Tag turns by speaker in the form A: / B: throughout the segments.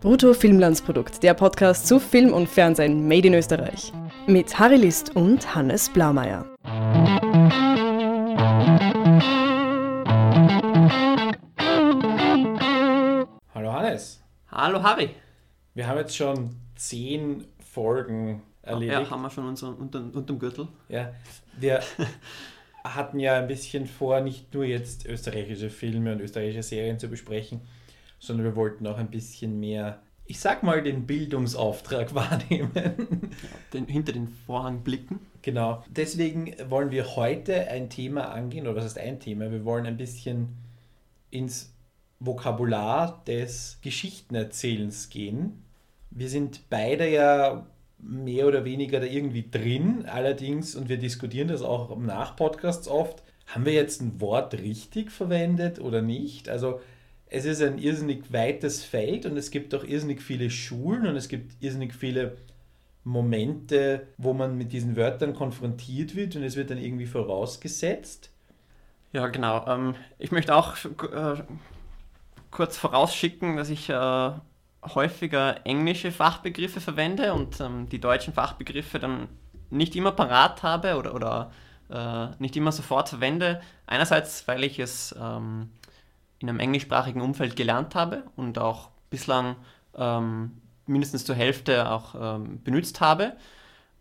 A: Brutto Filmlandsprodukt, der Podcast zu Film und Fernsehen made in Österreich. Mit Harry List und Hannes Blaumeier.
B: Hallo Hannes.
C: Hallo Harry.
B: Wir haben jetzt schon zehn Folgen erledigt.
C: Ja, haben wir schon unser, unter, unterm Gürtel.
B: Ja, wir hatten ja ein bisschen vor, nicht nur jetzt österreichische Filme und österreichische Serien zu besprechen, sondern wir wollten auch ein bisschen mehr, ich sag mal, den Bildungsauftrag wahrnehmen.
C: Den, hinter den Vorhang blicken.
B: Genau. Deswegen wollen wir heute ein Thema angehen, oder was heißt ein Thema? Wir wollen ein bisschen ins Vokabular des Geschichtenerzählens gehen. Wir sind beide ja mehr oder weniger da irgendwie drin, allerdings, und wir diskutieren das auch im Nachpodcasts oft, haben wir jetzt ein Wort richtig verwendet oder nicht? Also es ist ein irrsinnig weites Feld und es gibt auch irrsinnig viele Schulen und es gibt irrsinnig viele Momente, wo man mit diesen Wörtern konfrontiert wird und es wird dann irgendwie vorausgesetzt.
C: Ja, genau. Ähm, ich möchte auch äh, kurz vorausschicken, dass ich äh, häufiger englische Fachbegriffe verwende und ähm, die deutschen Fachbegriffe dann nicht immer parat habe oder, oder äh, nicht immer sofort verwende. Einerseits, weil ich es ähm, in einem englischsprachigen Umfeld gelernt habe und auch bislang ähm, mindestens zur Hälfte auch ähm, benutzt habe.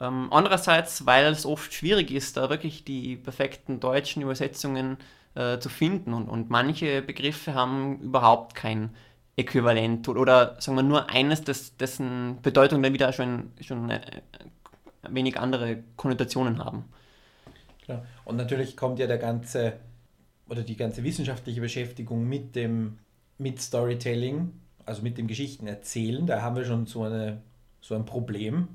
C: Ähm, andererseits, weil es oft schwierig ist, da wirklich die perfekten deutschen Übersetzungen äh, zu finden und, und manche Begriffe haben überhaupt kein Äquivalent oder, oder sagen wir nur eines, das, dessen Bedeutung dann wieder schon, schon äh, wenig andere Konnotationen haben.
B: Klar. Und natürlich kommt ja der ganze oder die ganze wissenschaftliche Beschäftigung mit dem mit Storytelling, also mit dem Geschichtenerzählen, da haben wir schon so, eine, so ein Problem.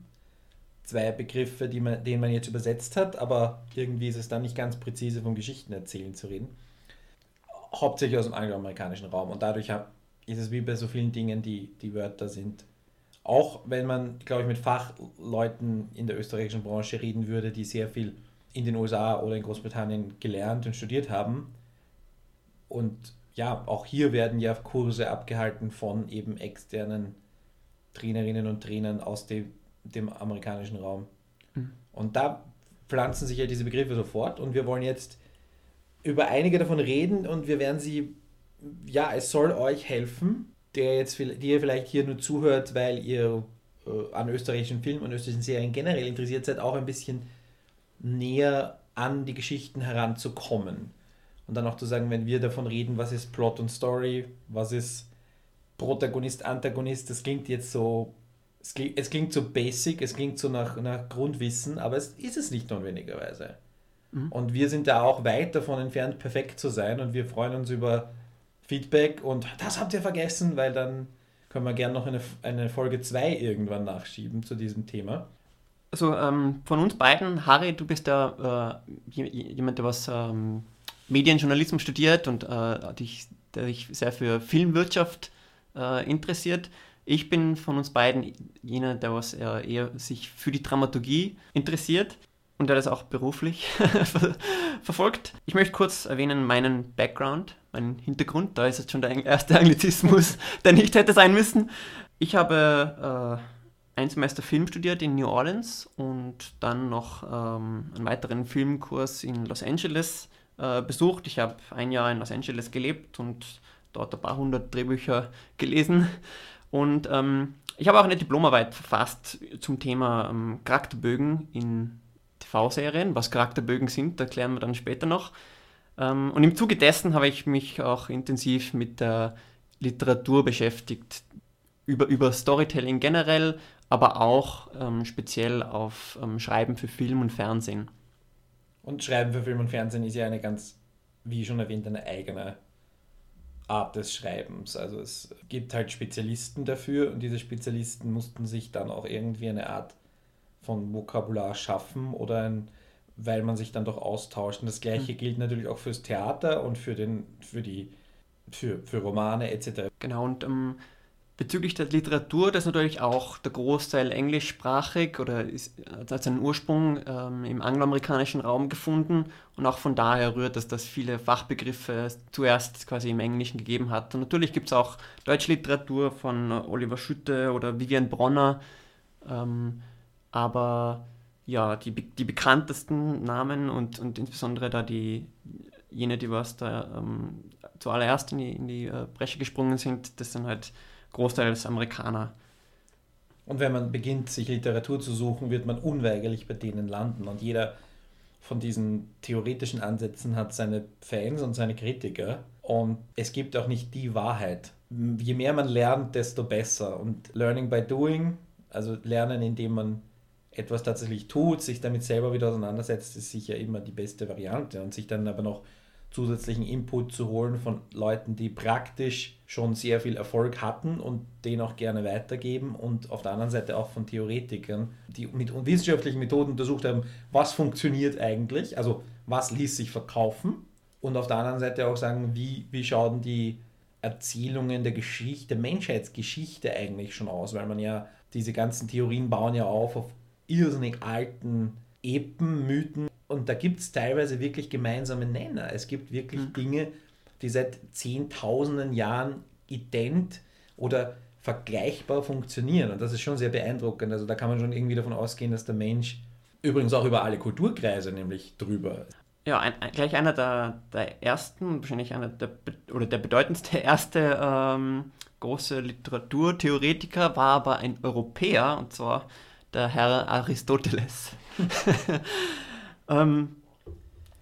B: Zwei Begriffe, die man, den man jetzt übersetzt hat, aber irgendwie ist es dann nicht ganz präzise vom Geschichtenerzählen zu reden. Hauptsächlich aus dem angloamerikanischen Raum. Und dadurch ist es wie bei so vielen Dingen, die, die Wörter sind. Auch wenn man, glaube ich, mit Fachleuten in der österreichischen Branche reden würde, die sehr viel in den USA oder in Großbritannien gelernt und studiert haben, und ja, auch hier werden ja Kurse abgehalten von eben externen Trainerinnen und Trainern aus dem, dem amerikanischen Raum. Mhm. Und da pflanzen sich ja diese Begriffe sofort und wir wollen jetzt über einige davon reden und wir werden sie, ja, es soll euch helfen, der jetzt, die ihr vielleicht hier nur zuhört, weil ihr äh, an österreichischen Filmen und österreichischen Serien generell interessiert seid, auch ein bisschen näher an die Geschichten heranzukommen. Und dann auch zu sagen, wenn wir davon reden, was ist Plot und Story, was ist Protagonist, Antagonist, das klingt jetzt so, es klingt, es klingt so basic, es klingt so nach, nach Grundwissen, aber es ist es nicht notwendigerweise. Mhm. Und wir sind da auch weit davon entfernt, perfekt zu sein und wir freuen uns über Feedback und das habt ihr vergessen, weil dann können wir gerne noch eine, eine Folge 2 irgendwann nachschieben zu diesem Thema.
C: Also ähm, von uns beiden, Harry, du bist ja äh, jemand, der was ähm, Medienjournalismus studiert und äh, dich, der sich sehr für Filmwirtschaft äh, interessiert. Ich bin von uns beiden jener, der was äh, eher sich für die Dramaturgie interessiert und der das auch beruflich verfolgt. Ich möchte kurz erwähnen meinen Background, meinen Hintergrund. Da ist jetzt schon der erste Anglizismus, der nicht hätte sein müssen. Ich habe äh, ein Semester Film studiert in New Orleans und dann noch ähm, einen weiteren Filmkurs in Los Angeles äh, besucht. Ich habe ein Jahr in Los Angeles gelebt und dort ein paar hundert Drehbücher gelesen. Und ähm, ich habe auch eine Diplomarbeit verfasst zum Thema ähm, Charakterbögen in TV-Serien. Was Charakterbögen sind, erklären wir dann später noch. Ähm, und im Zuge dessen habe ich mich auch intensiv mit der Literatur beschäftigt, über, über Storytelling generell, aber auch ähm, speziell auf ähm, Schreiben für Film und Fernsehen.
B: Und Schreiben für Film und Fernsehen ist ja eine ganz, wie schon erwähnt, eine eigene Art des Schreibens. Also es gibt halt Spezialisten dafür und diese Spezialisten mussten sich dann auch irgendwie eine Art von Vokabular schaffen oder ein, weil man sich dann doch austauscht. Und das gleiche mhm. gilt natürlich auch fürs Theater und für den, für die, für, für Romane etc.
C: Genau, und ähm, Bezüglich der Literatur, das ist natürlich auch der Großteil englischsprachig oder ist, hat seinen Ursprung ähm, im angloamerikanischen Raum gefunden und auch von daher rührt dass viele Fachbegriffe zuerst quasi im Englischen gegeben hat. Und natürlich gibt es auch deutsche Literatur von Oliver Schütte oder Vivian Bronner, ähm, aber ja, die, die bekanntesten Namen und, und insbesondere da die, jene, die was da ähm, zuallererst in die, in die äh, Bresche gesprungen sind, das sind halt großteils Amerikaner.
B: Und wenn man beginnt, sich Literatur zu suchen, wird man unweigerlich bei denen landen. Und jeder von diesen theoretischen Ansätzen hat seine Fans und seine Kritiker. Und es gibt auch nicht die Wahrheit. Je mehr man lernt, desto besser. Und Learning by Doing, also Lernen, indem man etwas tatsächlich tut, sich damit selber wieder auseinandersetzt, ist sicher immer die beste Variante. Und sich dann aber noch zusätzlichen Input zu holen von Leuten, die praktisch schon sehr viel Erfolg hatten und den auch gerne weitergeben und auf der anderen Seite auch von Theoretikern, die mit wissenschaftlichen Methoden untersucht haben, was funktioniert eigentlich, also was ließ sich verkaufen und auf der anderen Seite auch sagen, wie, wie schauen die Erzählungen der Geschichte, der Menschheitsgeschichte eigentlich schon aus, weil man ja diese ganzen Theorien bauen ja auf auf irrsinnig alten Epen, Mythen, und da gibt es teilweise wirklich gemeinsame Nenner. Es gibt wirklich mhm. Dinge, die seit Zehntausenden Jahren ident oder vergleichbar funktionieren. Und das ist schon sehr beeindruckend. Also da kann man schon irgendwie davon ausgehen, dass der Mensch übrigens auch über alle Kulturkreise nämlich drüber.
C: Ja, ein, ein, gleich einer der, der ersten, wahrscheinlich einer der oder der bedeutendste erste ähm, große Literaturtheoretiker war aber ein Europäer und zwar der Herr Aristoteles.
B: Ähm,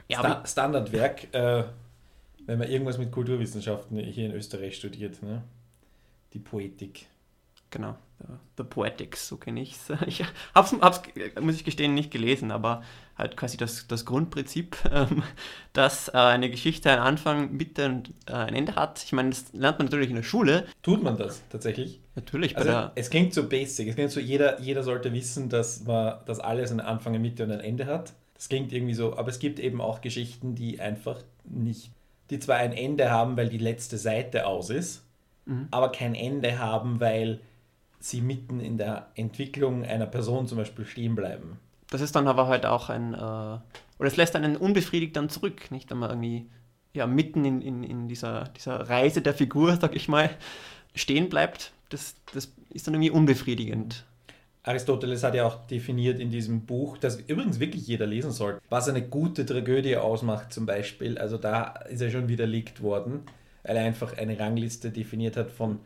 B: ja, Sta Standardwerk, äh, wenn man irgendwas mit Kulturwissenschaften hier in Österreich studiert, ne? die Poetik.
C: Genau, The Poetics, so kenne ich es. Ich habe es, muss ich gestehen, nicht gelesen, aber halt quasi das, das Grundprinzip, ähm, dass äh, eine Geschichte einen Anfang, Mitte und äh, ein Ende hat. Ich meine, das lernt man natürlich in der Schule.
B: Tut man das tatsächlich?
C: Natürlich.
B: Also, es klingt so basic, es klingt so, jeder, jeder sollte wissen, dass, man, dass alles einen Anfang, eine Mitte und ein Ende hat. Das klingt irgendwie so, aber es gibt eben auch Geschichten, die einfach nicht, die zwar ein Ende haben, weil die letzte Seite aus ist, mhm. aber kein Ende haben, weil sie mitten in der Entwicklung einer Person zum Beispiel stehen bleiben.
C: Das ist dann aber halt auch ein, äh, oder es lässt einen unbefriedigt dann zurück, nicht? Wenn man irgendwie ja, mitten in, in, in dieser, dieser Reise der Figur, sag ich mal, stehen bleibt, das, das ist dann irgendwie unbefriedigend.
B: Aristoteles hat ja auch definiert in diesem Buch, das übrigens wirklich jeder lesen sollte, was eine gute Tragödie ausmacht zum Beispiel. Also da ist er schon widerlegt worden, weil er einfach eine Rangliste definiert hat von,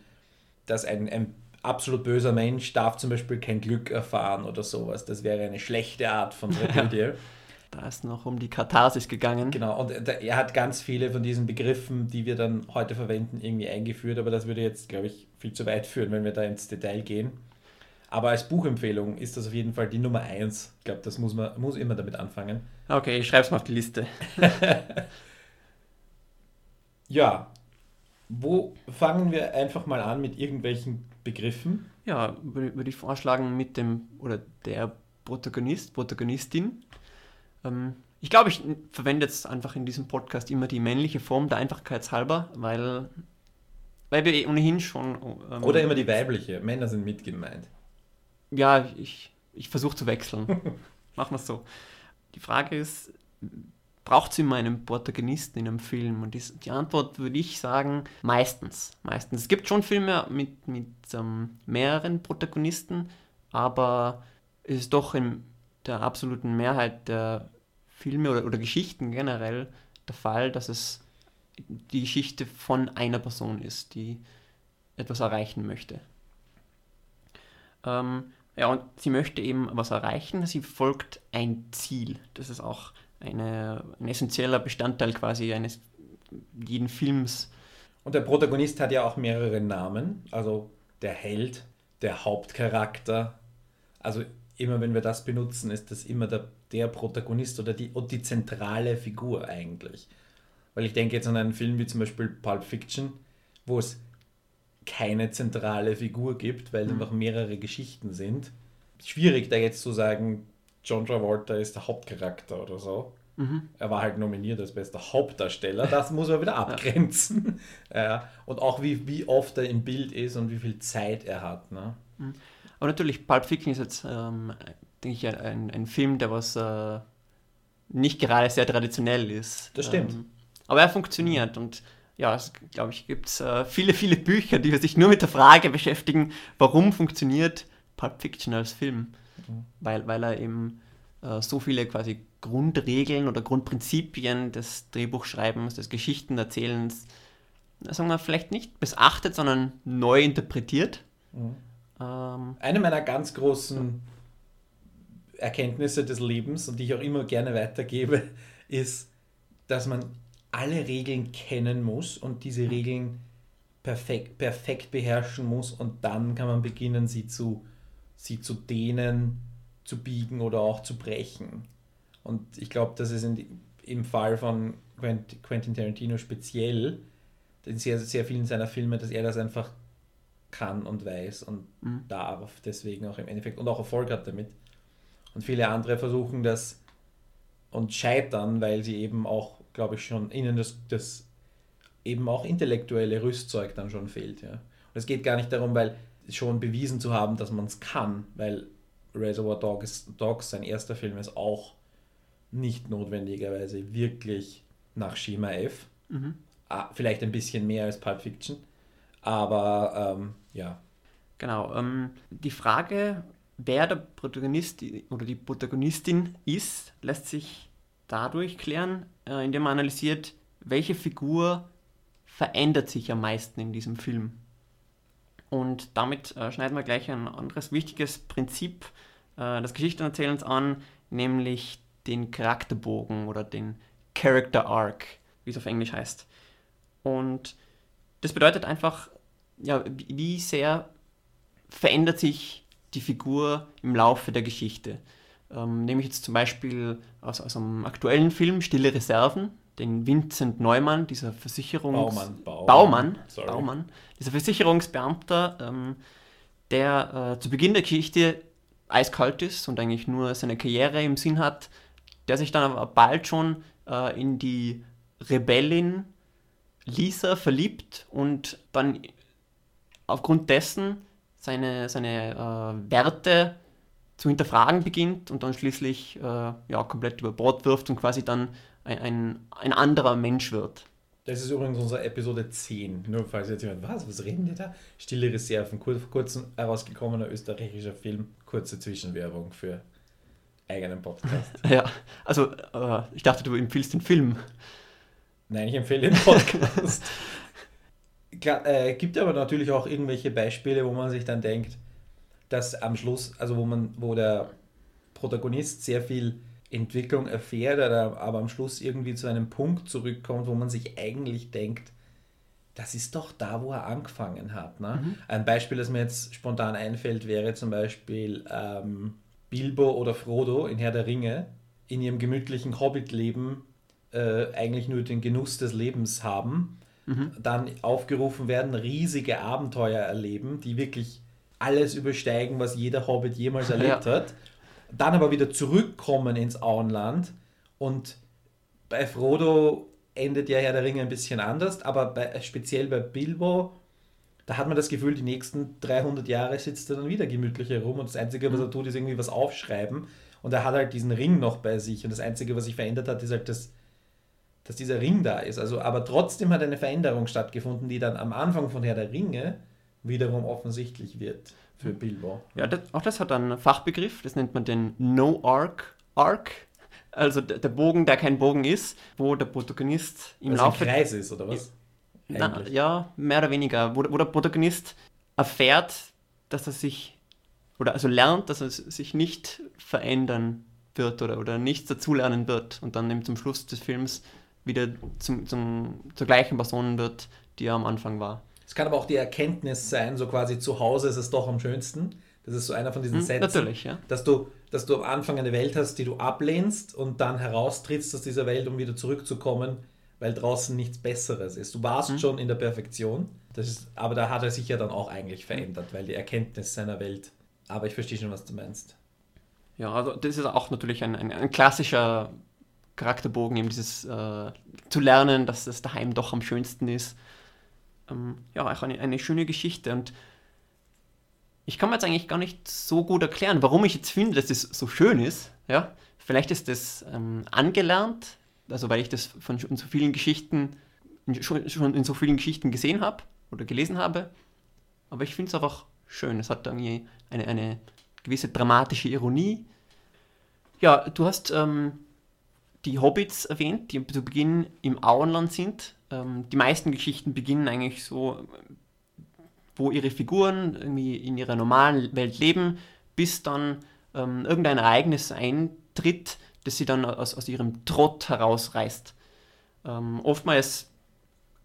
B: dass ein, ein absolut böser Mensch darf zum Beispiel kein Glück erfahren oder sowas. Das wäre eine schlechte Art von Tragödie.
C: da ist noch um die Katharsis gegangen.
B: Genau, und er hat ganz viele von diesen Begriffen, die wir dann heute verwenden, irgendwie eingeführt, aber das würde jetzt, glaube ich, viel zu weit führen, wenn wir da ins Detail gehen. Aber als Buchempfehlung ist das auf jeden Fall die Nummer 1. Ich glaube, das muss man muss immer damit anfangen.
C: Okay, ich schreibe es mal auf die Liste.
B: ja, wo fangen wir einfach mal an mit irgendwelchen Begriffen?
C: Ja, würde ich vorschlagen mit dem oder der Protagonist, Protagonistin. Ähm, ich glaube, ich verwende jetzt einfach in diesem Podcast immer die männliche Form der Einfachkeit halber, weil, weil wir eh ohnehin schon.
B: Ähm, oder immer die weibliche. Männer sind mit gemeint
C: ja, ich, ich versuche zu wechseln. Machen wir es so. Die Frage ist, braucht es immer einen Protagonisten in einem Film? Und die, die, Antwort würde ich sagen, meistens. Meistens. Es gibt schon Filme mit, mit ähm, mehreren Protagonisten, aber es ist doch in der absoluten Mehrheit der Filme oder, oder Geschichten generell der Fall, dass es die Geschichte von einer Person ist, die etwas erreichen möchte. Ähm, ja, und sie möchte eben was erreichen. Sie verfolgt ein Ziel. Das ist auch eine, ein essentieller Bestandteil quasi eines jeden Films.
B: Und der Protagonist hat ja auch mehrere Namen. Also der Held, der Hauptcharakter. Also immer wenn wir das benutzen, ist das immer der, der Protagonist oder die, und die zentrale Figur eigentlich. Weil ich denke jetzt an einen Film wie zum Beispiel Pulp Fiction, wo es keine zentrale Figur gibt, weil mhm. einfach mehrere Geschichten sind. Schwierig da jetzt zu sagen, John Travolta ist der Hauptcharakter oder so. Mhm. Er war halt nominiert als bester Hauptdarsteller. Das muss man wieder abgrenzen. ja. Und auch wie, wie oft er im Bild ist und wie viel Zeit er hat. Ne?
C: Mhm. Aber natürlich, Pulp Fiction ist jetzt, ähm, denke ich, ein, ein Film, der was äh, nicht gerade sehr traditionell ist.
B: Das stimmt.
C: Ähm, aber er funktioniert und ja, es, glaube ich, gibt es äh, viele, viele Bücher, die sich nur mit der Frage beschäftigen, warum funktioniert Pulp Fiction als Film. Mhm. Weil, weil er eben äh, so viele quasi Grundregeln oder Grundprinzipien des Drehbuchschreibens, des Geschichtenerzählens, sagen wir, vielleicht nicht missachtet, sondern neu interpretiert. Mhm.
B: Ähm, Eine meiner ganz großen Erkenntnisse des Lebens und die ich auch immer gerne weitergebe, ist, dass man alle Regeln kennen muss und diese Regeln perfekt, perfekt beherrschen muss und dann kann man beginnen, sie zu, sie zu dehnen, zu biegen oder auch zu brechen. Und ich glaube, das ist in, im Fall von Quentin Tarantino speziell, in sehr, sehr vielen seiner Filme, dass er das einfach kann und weiß und mhm. darf, deswegen auch im Endeffekt und auch Erfolg hat damit. Und viele andere versuchen das und scheitern, weil sie eben auch, glaube ich, schon ihnen das, das eben auch intellektuelle Rüstzeug dann schon fehlt. Ja. Und es geht gar nicht darum, weil schon bewiesen zu haben, dass man es kann, weil Reservoir Dogs, Dogs, sein erster Film, ist auch nicht notwendigerweise wirklich nach Schema F. Mhm. Ah, vielleicht ein bisschen mehr als Pulp Fiction. Aber ähm, ja.
C: Genau. Ähm, die Frage, wer der Protagonist oder die Protagonistin ist, lässt sich dadurch klären, äh, indem man analysiert, welche Figur verändert sich am meisten in diesem Film. Und damit äh, schneiden wir gleich ein anderes wichtiges Prinzip äh, des Geschichtenerzählens an, nämlich den Charakterbogen oder den Character Arc, wie es auf Englisch heißt. Und das bedeutet einfach, ja, wie sehr verändert sich die Figur im Laufe der Geschichte. Ähm, nehme ich jetzt zum Beispiel aus, aus einem aktuellen Film, Stille Reserven, den Vincent Neumann, dieser Versicherungs...
B: Baumann,
C: Baumann, Baumann, Baumann. Dieser Versicherungsbeamter, ähm, der äh, zu Beginn der Geschichte eiskalt ist und eigentlich nur seine Karriere im Sinn hat, der sich dann aber bald schon äh, in die Rebellin Lisa verliebt und dann aufgrund dessen seine, seine äh, Werte zu hinterfragen beginnt und dann schließlich äh, ja, komplett über Bord wirft und quasi dann ein, ein, ein, anderer Mensch wird.
B: Das ist übrigens unsere Episode 10. Nur falls jetzt jemand, was, was reden die da? Stille Reserven, vor kurzem herausgekommener österreichischer Film. Kurze Zwischenwerbung für eigenen Podcast.
C: ja, also äh, ich dachte, du empfiehlst den Film.
B: Nein, ich empfehle den Podcast. Klar, äh, gibt aber natürlich auch irgendwelche Beispiele, wo man sich dann denkt, dass am Schluss, also wo man, wo der Protagonist sehr viel Entwicklung erfährt, aber am Schluss irgendwie zu einem Punkt zurückkommt, wo man sich eigentlich denkt, das ist doch da, wo er angefangen hat. Ne? Mhm. Ein Beispiel, das mir jetzt spontan einfällt, wäre zum Beispiel ähm, Bilbo oder Frodo in Herr der Ringe in ihrem gemütlichen Hobbit-Leben äh, eigentlich nur den Genuss des Lebens haben mhm. dann aufgerufen werden, riesige Abenteuer erleben, die wirklich alles übersteigen, was jeder Hobbit jemals erlebt ja. hat. Dann aber wieder zurückkommen ins Auenland und bei Frodo endet ja Herr der Ringe ein bisschen anders, aber bei, speziell bei Bilbo, da hat man das Gefühl, die nächsten 300 Jahre sitzt er dann wieder gemütlich herum und das Einzige, was er mhm. tut, ist irgendwie was aufschreiben und er hat halt diesen Ring noch bei sich und das Einzige, was sich verändert hat, ist halt das dass dieser Ring da ist. Also, aber trotzdem hat eine Veränderung stattgefunden, die dann am Anfang von Herr der Ringe wiederum offensichtlich wird für Bilbo.
C: Ja, das, auch das hat einen Fachbegriff, das nennt man den No-Arc Arc. Also der Bogen, der kein Bogen ist, wo der Protagonist
B: im also Laufe... Ein Kreis ist, oder was?
C: Na, ja, mehr oder weniger. Wo, wo der Protagonist erfährt, dass er sich, oder also lernt, dass er sich nicht verändern wird oder, oder nichts dazulernen wird und dann eben zum Schluss des Films wieder zum, zum, zur gleichen Person wird, die er am Anfang war.
B: Es kann aber auch die Erkenntnis sein, so quasi zu Hause ist es doch am schönsten. Das ist so einer von diesen hm, Sätzen.
C: Natürlich, ja.
B: Dass du, dass du am Anfang eine Welt hast, die du ablehnst und dann heraustrittst aus dieser Welt, um wieder zurückzukommen, weil draußen nichts Besseres ist. Du warst hm. schon in der Perfektion, das ist, aber da hat er sich ja dann auch eigentlich verändert, weil die Erkenntnis seiner Welt. Aber ich verstehe schon, was du meinst.
C: Ja, also das ist auch natürlich ein, ein, ein klassischer Charakterbogen, eben dieses äh, zu lernen, dass das daheim doch am schönsten ist. Ähm, ja, auch eine, eine schöne Geschichte und ich kann mir jetzt eigentlich gar nicht so gut erklären, warum ich jetzt finde, dass das so schön ist. Ja, vielleicht ist das ähm, angelernt, also weil ich das von in so vielen Geschichten schon, schon in so vielen Geschichten gesehen habe oder gelesen habe. Aber ich finde es einfach schön. Es hat irgendwie eine, eine gewisse dramatische Ironie. Ja, du hast ähm, die Hobbits erwähnt, die zu Beginn im Auenland sind. Ähm, die meisten Geschichten beginnen eigentlich so, wo ihre Figuren irgendwie in ihrer normalen Welt leben, bis dann ähm, irgendein Ereignis eintritt, das sie dann aus, aus ihrem Trott herausreißt. Ähm, oftmals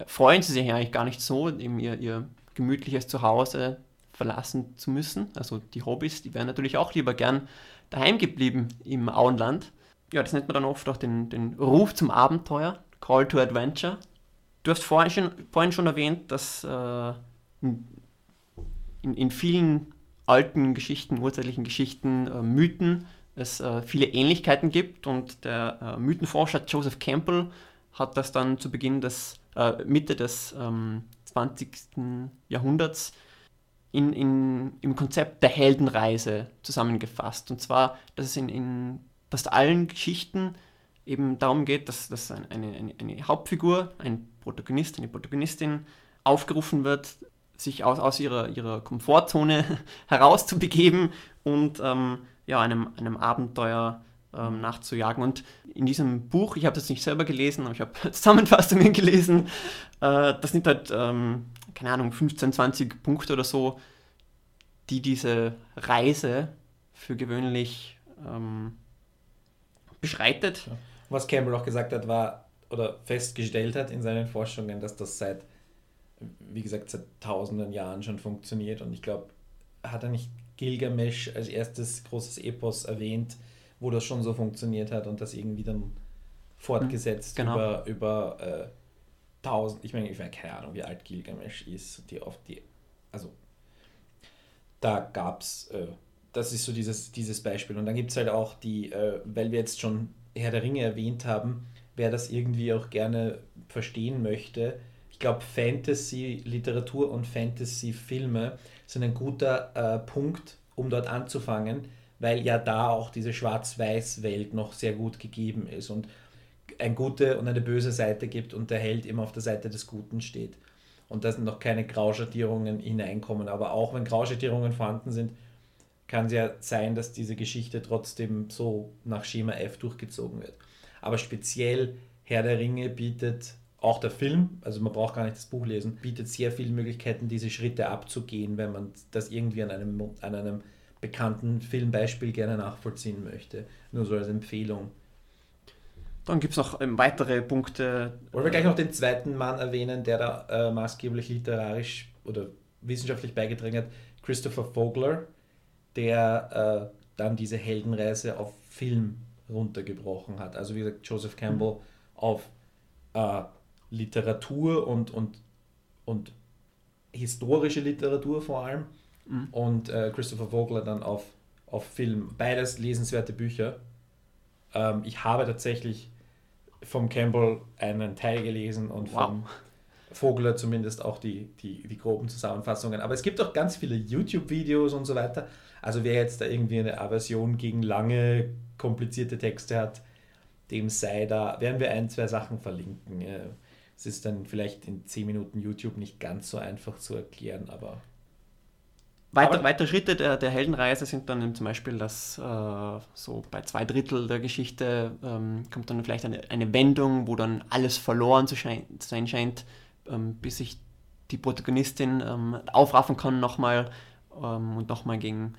C: freuen sie sich eigentlich gar nicht so, eben ihr, ihr gemütliches Zuhause verlassen zu müssen. Also die Hobbys, die wären natürlich auch lieber gern daheim geblieben im Auenland. Ja, das nennt man dann oft auch den, den Ruf zum Abenteuer, Call to Adventure. Du hast vorhin schon, vorhin schon erwähnt, dass äh, in, in, vielen alten Geschichten, urzeitlichen Geschichten, äh, Mythen es äh, viele Ähnlichkeiten gibt und der äh, Mythenforscher Joseph Campbell hat das dann zu Beginn des, äh, Mitte des ähm, 20. Jahrhunderts in, in, im Konzept der Heldenreise zusammengefasst. Und zwar, dass es in, in fast allen Geschichten eben darum geht, dass, dass eine, eine, eine Hauptfigur, ein Protagonist, eine Protagonistin aufgerufen wird, sich aus, aus ihrer, ihrer Komfortzone herauszubegeben und ähm, ja, einem, einem Abenteuer ähm, nachzujagen. Und in diesem Buch, ich habe das nicht selber gelesen, aber ich habe Zusammenfassungen gelesen, äh, das sind halt, ähm, keine Ahnung, 15, 20 Punkte oder so, die diese Reise für gewöhnlich ähm, beschreitet.
B: Was Campbell auch gesagt hat, war, oder festgestellt hat in seinen Forschungen, dass das seit, wie gesagt, seit tausenden Jahren schon funktioniert. Und ich glaube, hat er nicht Gilgamesh als erstes großes Epos erwähnt, wo das schon so funktioniert hat und das irgendwie dann fortgesetzt genau. über, über äh, tausend, ich meine, ich meine, keine Ahnung, wie alt Gilgamesh ist, die oft die, also da gab es, äh, das ist so dieses, dieses Beispiel. Und dann gibt es halt auch die, äh, weil wir jetzt schon Herr der Ringe erwähnt haben, wer das irgendwie auch gerne verstehen möchte, ich glaube, Fantasy-Literatur und Fantasy-Filme sind ein guter äh, Punkt, um dort anzufangen, weil ja da auch diese Schwarz-Weiß-Welt noch sehr gut gegeben ist und eine gute und eine böse Seite gibt und der Held immer auf der Seite des Guten steht. Und da sind noch keine Grauschattierungen hineinkommen. Aber auch wenn Grauschattierungen vorhanden sind, kann es ja sein, dass diese Geschichte trotzdem so nach Schema F durchgezogen wird. Aber speziell Herr der Ringe bietet auch der Film, also man braucht gar nicht das Buch lesen, bietet sehr viele Möglichkeiten, diese Schritte abzugehen, wenn man das irgendwie an einem, an einem bekannten Filmbeispiel gerne nachvollziehen möchte. Nur so als Empfehlung.
C: Dann gibt es noch ähm, weitere Punkte.
B: Wollen wir gleich noch den zweiten Mann erwähnen, der da äh, maßgeblich literarisch oder wissenschaftlich beigetragen hat, Christopher Vogler, der äh, dann diese Heldenreise auf Film runtergebrochen hat. Also wie gesagt, Joseph Campbell mhm. auf äh, Literatur und, und, und historische Literatur vor allem Mhm. Und äh, Christopher Vogler dann auf, auf Film. Beides lesenswerte Bücher. Ähm, ich habe tatsächlich vom Campbell einen Teil gelesen und wow. vom Vogler zumindest auch die, die, die groben Zusammenfassungen. Aber es gibt auch ganz viele YouTube-Videos und so weiter. Also wer jetzt da irgendwie eine Aversion gegen lange, komplizierte Texte hat, dem sei da, werden wir ein, zwei Sachen verlinken. Es ist dann vielleicht in 10 Minuten YouTube nicht ganz so einfach zu erklären, aber
C: weiter, weitere Schritte der, der Heldenreise sind dann zum Beispiel, dass äh, so bei zwei Drittel der Geschichte ähm, kommt dann vielleicht eine, eine Wendung, wo dann alles verloren zu schein, sein scheint, ähm, bis sich die Protagonistin ähm, aufraffen kann nochmal ähm, und nochmal gegen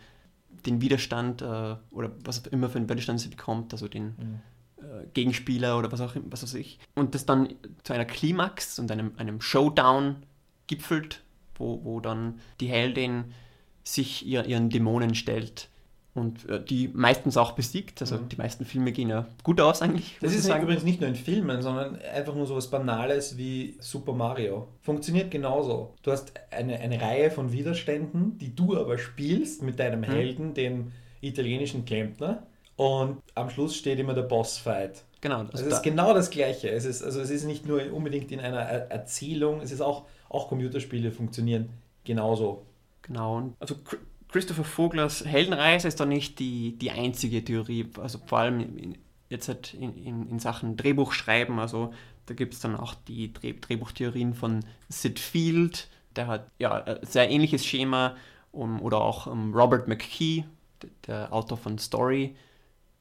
C: den Widerstand äh, oder was immer für einen Widerstand sie bekommt, also den mhm. äh, Gegenspieler oder was auch was weiß ich. Und das dann zu einer Klimax und einem, einem Showdown gipfelt, wo, wo dann die Heldin sich ihr, ihren Dämonen stellt und äh, die meistens auch besiegt. Also mhm. die meisten Filme gehen ja gut aus eigentlich.
B: Das ist übrigens nicht nur in Filmen, sondern einfach nur so was Banales wie Super Mario. Funktioniert genauso. Du hast eine, eine Reihe von Widerständen, die du aber spielst mit deinem mhm. Helden, dem italienischen Klempner. Und am Schluss steht immer der Bossfight.
C: Genau.
B: Also, also es ist genau das Gleiche. Es ist, also es ist nicht nur unbedingt in einer Erzählung, es ist auch, auch Computerspiele funktionieren genauso.
C: Genau. Also Christopher Voglers Heldenreise ist doch nicht die, die einzige Theorie, also vor allem in, jetzt halt in, in, in Sachen Drehbuchschreiben, also da gibt es dann auch die Dreh, Drehbuchtheorien von Sid Field, der hat ja ein sehr ähnliches Schema, um, oder auch um, Robert McKee, der Autor von Story,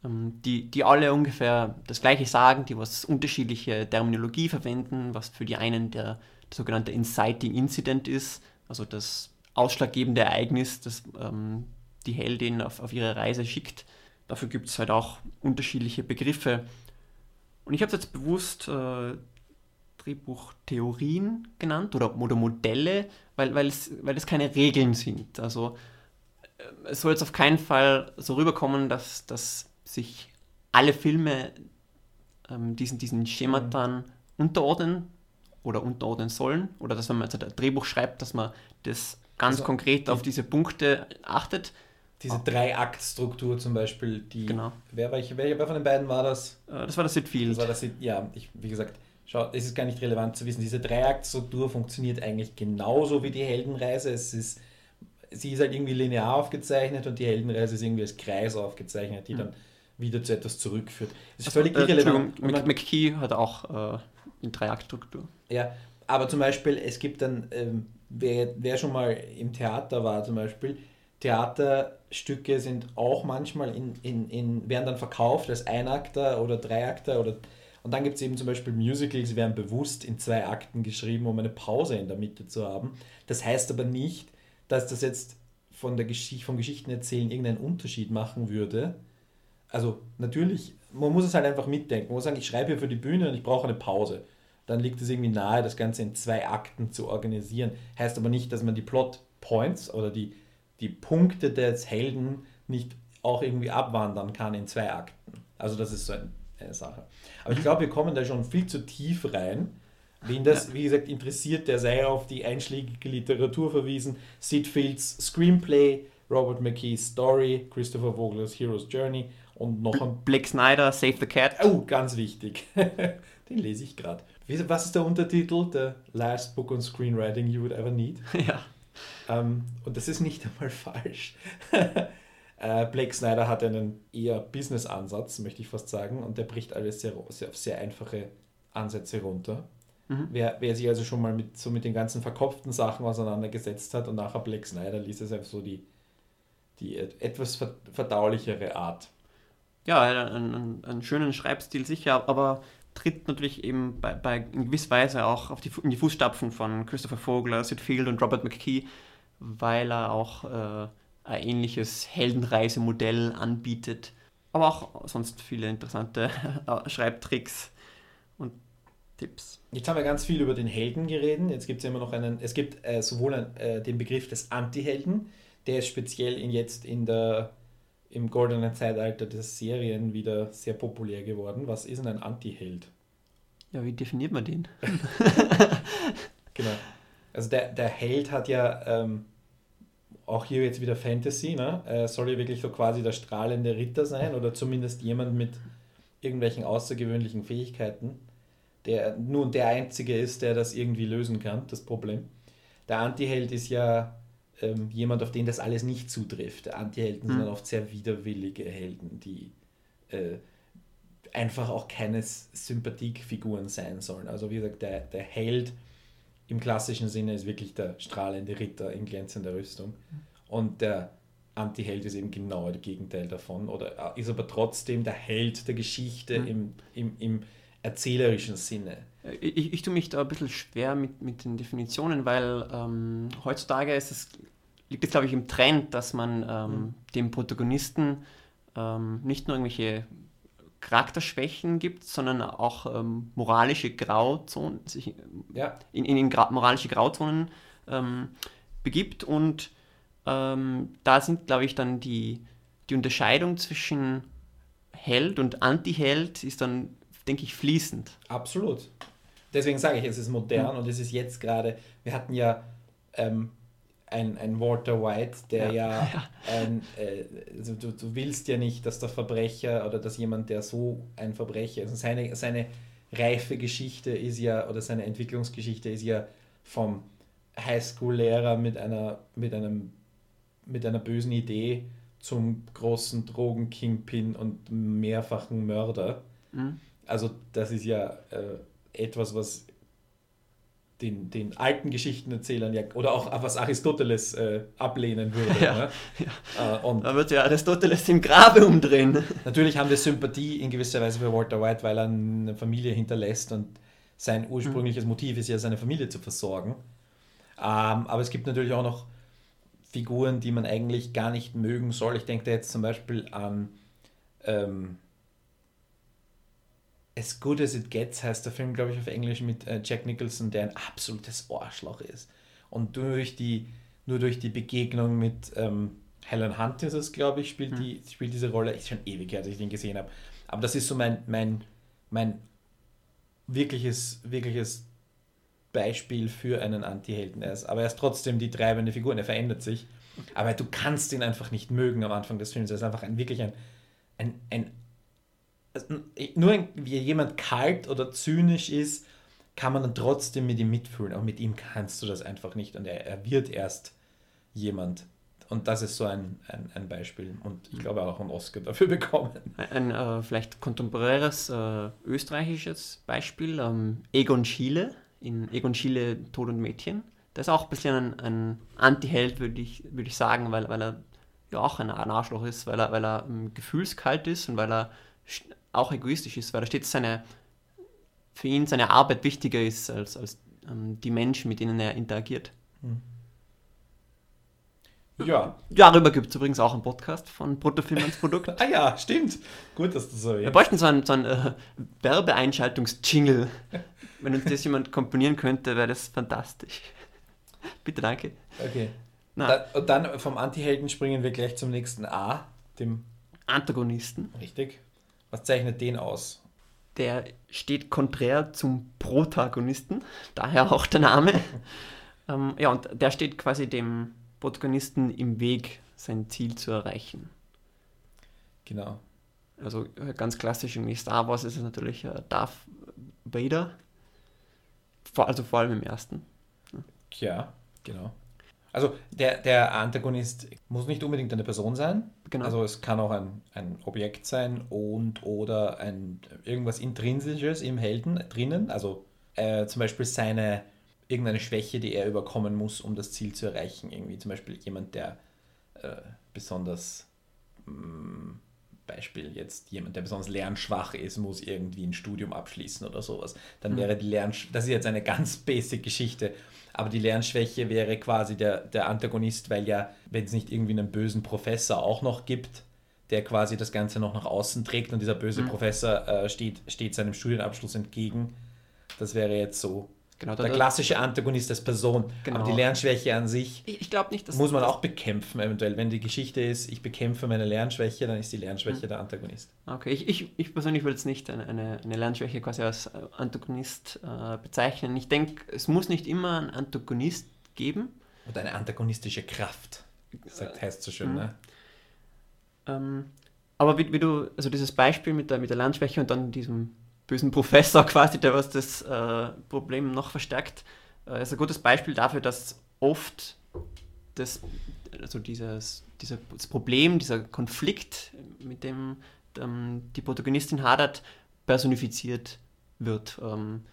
C: um, die, die alle ungefähr das gleiche sagen, die was unterschiedliche Terminologie verwenden, was für die einen der, der sogenannte Inciting Incident ist, also das ausschlaggebende Ereignis, das ähm, die Heldin auf, auf ihre Reise schickt. Dafür gibt es halt auch unterschiedliche Begriffe. Und ich habe es jetzt bewusst äh, Drehbuchtheorien genannt oder, oder Modelle, weil, weil, es, weil es keine Regeln sind. Also äh, es soll jetzt auf keinen Fall so rüberkommen, dass, dass sich alle Filme ähm, diesen, diesen Schematan unterordnen oder unterordnen sollen. Oder dass wenn man jetzt ein Drehbuch schreibt, dass man das ganz also, konkret auf diese Punkte achtet.
B: Diese oh. Drei-Akt-Struktur zum Beispiel, die.
C: Genau.
B: Wer, welcher, wer von den beiden war das?
C: Äh, das war das Sid Field.
B: Das war das ja, ich, wie gesagt, schau, es ist gar nicht relevant zu wissen. Diese Drei-Akt-Struktur funktioniert eigentlich genauso wie die Heldenreise. Es ist, sie ist halt irgendwie linear aufgezeichnet und die Heldenreise ist irgendwie als Kreis aufgezeichnet, die mhm. dann wieder zu etwas zurückführt.
C: Es ist also, völlig äh, irrelevant. McKee hat auch äh, eine Drei-Akt-Struktur.
B: Ja, aber zum Beispiel, es gibt dann, ähm, wer, wer schon mal im Theater war zum Beispiel, Theaterstücke sind auch manchmal in, in, in, werden dann verkauft als Einakter oder Dreiakter oder und dann gibt es eben zum Beispiel Musicals, die werden bewusst in zwei Akten geschrieben, um eine Pause in der Mitte zu haben. Das heißt aber nicht, dass das jetzt von der Geschichte, vom Geschichtenerzählen irgendeinen Unterschied machen würde. Also natürlich, man muss es halt einfach mitdenken. Man muss sagen, ich schreibe hier für die Bühne und ich brauche eine Pause. Dann liegt es irgendwie nahe, das Ganze in zwei Akten zu organisieren. Heißt aber nicht, dass man die Plot Points oder die die Punkte des Helden nicht auch irgendwie abwandern kann in zwei Akten. Also das ist so eine Sache. Aber ich glaube, wir kommen da schon viel zu tief rein. Wen das, ja. wie gesagt, interessiert, der sei auf die einschlägige Literatur verwiesen. Sid Fields Screenplay, Robert McKee's Story, Christopher Vogelers Hero's Journey und noch ein...
C: Blake Snyder, Save the Cat.
B: Oh, ganz wichtig. Den lese ich gerade. Was ist der Untertitel? The Last Book on Screenwriting You Would Ever Need?
C: Ja.
B: Ähm, und das ist nicht einmal falsch. äh, Blake Snyder hat einen eher Business-Ansatz, möchte ich fast sagen, und der bricht alles sehr, sehr, auf sehr einfache Ansätze runter. Mhm. Wer, wer sich also schon mal mit, so mit den ganzen verkopften Sachen auseinandergesetzt hat und nachher Blake Snyder liest es einfach so die, die etwas verdaulichere Art.
C: Ja, einen, einen schönen Schreibstil sicher, aber tritt natürlich eben bei, bei in gewisser Weise auch die, in die Fußstapfen von Christopher Vogler, Sid Field und Robert McKee, weil er auch äh, ein ähnliches Heldenreisemodell anbietet, aber auch sonst viele interessante äh, Schreibtricks und Tipps.
B: Jetzt haben wir ganz viel über den Helden geredet. Jetzt gibt es immer noch einen, es gibt äh, sowohl ein, äh, den Begriff des Anti-Helden, der ist speziell in, jetzt in der im goldenen Zeitalter der Serien wieder sehr populär geworden. Was ist denn ein Anti-Held?
C: Ja, wie definiert man den?
B: genau. Also der, der Held hat ja ähm, auch hier jetzt wieder Fantasy, ne? Er soll ja wirklich so quasi der strahlende Ritter sein oder zumindest jemand mit irgendwelchen außergewöhnlichen Fähigkeiten, der nun der Einzige ist, der das irgendwie lösen kann, das Problem. Der Anti-Held ist ja ähm, jemand, auf den das alles nicht zutrifft. Anti-Helden mhm. sind oft sehr widerwillige Helden, die äh, einfach auch keine Sympathiefiguren sein sollen. Also wie gesagt, der, der Held im klassischen Sinne ist wirklich der strahlende Ritter in glänzender Rüstung. Und der Anti-Held ist eben genau das Gegenteil davon. Oder äh, ist aber trotzdem der Held der Geschichte mhm. im, im, im erzählerischen Sinne.
C: Ich, ich tue mich da ein bisschen schwer mit, mit den Definitionen, weil ähm, heutzutage ist es, liegt es, glaube ich, im Trend, dass man ähm, mhm. dem Protagonisten ähm, nicht nur irgendwelche Charakterschwächen gibt, sondern auch ähm, moralische Grauzonen, sich ja. in, in, in gra moralische Grauzonen ähm, begibt. Und ähm, da sind, glaube ich, dann die, die Unterscheidung zwischen Held und Anti-Held ist dann denke ich, fließend.
B: Absolut. Deswegen sage ich, es ist modern mhm. und es ist jetzt gerade, wir hatten ja ähm, ein, ein Walter White, der ja, ja ein, äh, also du, du willst ja nicht, dass der Verbrecher oder dass jemand, der so ein Verbrecher ist, also seine, seine reife Geschichte ist ja, oder seine Entwicklungsgeschichte ist ja vom Highschool-Lehrer mit einer, mit einem, mit einer bösen Idee zum großen Drogen-Kingpin und mehrfachen Mörder. Mhm. Also das ist ja äh, etwas, was den, den alten Geschichtenerzählern ja, oder auch was Aristoteles äh, ablehnen würde. Ja, ne?
C: ja. Äh, und da wird ja Aristoteles im Grabe umdrehen.
B: Natürlich haben wir Sympathie in gewisser Weise für Walter White, weil er eine Familie hinterlässt und sein ursprüngliches mhm. Motiv ist ja, seine Familie zu versorgen. Ähm, aber es gibt natürlich auch noch Figuren, die man eigentlich gar nicht mögen soll. Ich denke da jetzt zum Beispiel an ähm, As Good as It Gets heißt der Film, glaube ich, auf Englisch mit äh, Jack Nicholson, der ein absolutes Arschloch ist. Und durch die, nur durch die Begegnung mit ähm, Helen Hunt ist es, glaube ich, spielt, mhm. die, spielt diese Rolle. Ist schon ewig her, dass ich den gesehen habe. Aber das ist so mein, mein, mein wirkliches, wirkliches Beispiel für einen Anti-Helden. Er ist, aber er ist trotzdem die treibende Figur und er verändert sich. Aber du kannst ihn einfach nicht mögen am Anfang des Films. Er ist einfach ein, wirklich ein, ein, ein nur wie jemand kalt oder zynisch ist, kann man dann trotzdem mit ihm mitfühlen. Aber mit ihm kannst du das einfach nicht. Und er, er wird erst jemand. Und das ist so ein, ein, ein Beispiel. Und ich glaube auch einen Oscar dafür bekommen.
C: Ein, äh, vielleicht kontemporäres äh, österreichisches Beispiel. Ähm, Egon Schiele in Egon Schiele Tod und Mädchen. Der ist auch ein bisschen ein, ein Anti-Held, würde ich, würd ich sagen, weil, weil er ja auch ein, Arschloch ist, weil er, weil er ähm, gefühlskalt ist und weil er auch egoistisch ist, weil er stets seine, für ihn seine Arbeit wichtiger ist als, als ähm, die Menschen, mit denen er interagiert. Hm. Ja. Darüber gibt es übrigens auch einen Podcast von Bruttofilm ans Produkt.
B: ah ja, stimmt. Gut, dass du so
C: Wir bräuchten so einen, so einen äh, Werbeeinschaltungs-Jingle. Wenn uns das jemand komponieren könnte, wäre das fantastisch. Bitte, danke.
B: Okay. Da, und dann vom Antihelden springen wir gleich zum nächsten A, dem
C: Antagonisten.
B: Richtig. Was zeichnet den aus?
C: Der steht konträr zum Protagonisten, daher auch der Name. ähm, ja, und der steht quasi dem Protagonisten im Weg, sein Ziel zu erreichen.
B: Genau.
C: Also äh, ganz klassisch in Star Wars ist es natürlich äh, Darth Vader. Vor, also vor allem im ersten.
B: Ja, genau. Also der, der Antagonist muss nicht unbedingt eine Person sein. Genau. Also es kann auch ein, ein Objekt sein und oder ein, irgendwas Intrinsisches im Helden drinnen. Also äh, zum Beispiel seine irgendeine Schwäche, die er überkommen muss, um das Ziel zu erreichen. Irgendwie zum Beispiel jemand, der äh, besonders mh, mm, Beispiel jetzt jemand, der besonders lernschwach ist, muss irgendwie ein Studium abschließen oder sowas. Dann mhm. wäre die Lern das ist jetzt eine ganz basic Geschichte aber die Lernschwäche wäre quasi der, der Antagonist, weil ja, wenn es nicht irgendwie einen bösen Professor auch noch gibt, der quasi das Ganze noch nach außen trägt und dieser böse mhm. Professor äh, steht, steht seinem Studienabschluss entgegen. Das wäre jetzt so Genau, der klassische Antagonist als Person. Genau. Aber die Lernschwäche an sich
C: ich, ich nicht,
B: muss man auch bekämpfen, eventuell. Wenn die Geschichte ist, ich bekämpfe meine Lernschwäche, dann ist die Lernschwäche hm. der Antagonist.
C: Okay, ich, ich, ich persönlich würde jetzt nicht eine, eine, eine, Lernschwäche quasi als äh, Antagonist äh, bezeichnen. Ich denke, es muss nicht immer einen Antagonist geben.
B: Oder eine antagonistische Kraft. Das heißt so schön, hm. ne?
C: Ähm, aber wie, wie, du, also dieses Beispiel mit der, mit der Lernschwäche und dann diesem bösen Professor quasi, der was das äh, Problem noch verstärkt, äh, ist ein gutes Beispiel dafür, dass oft das, also dieses, dieser, das Problem, dieser Konflikt, mit dem ähm, die Protagonistin hadert, personifiziert wird. Ähm,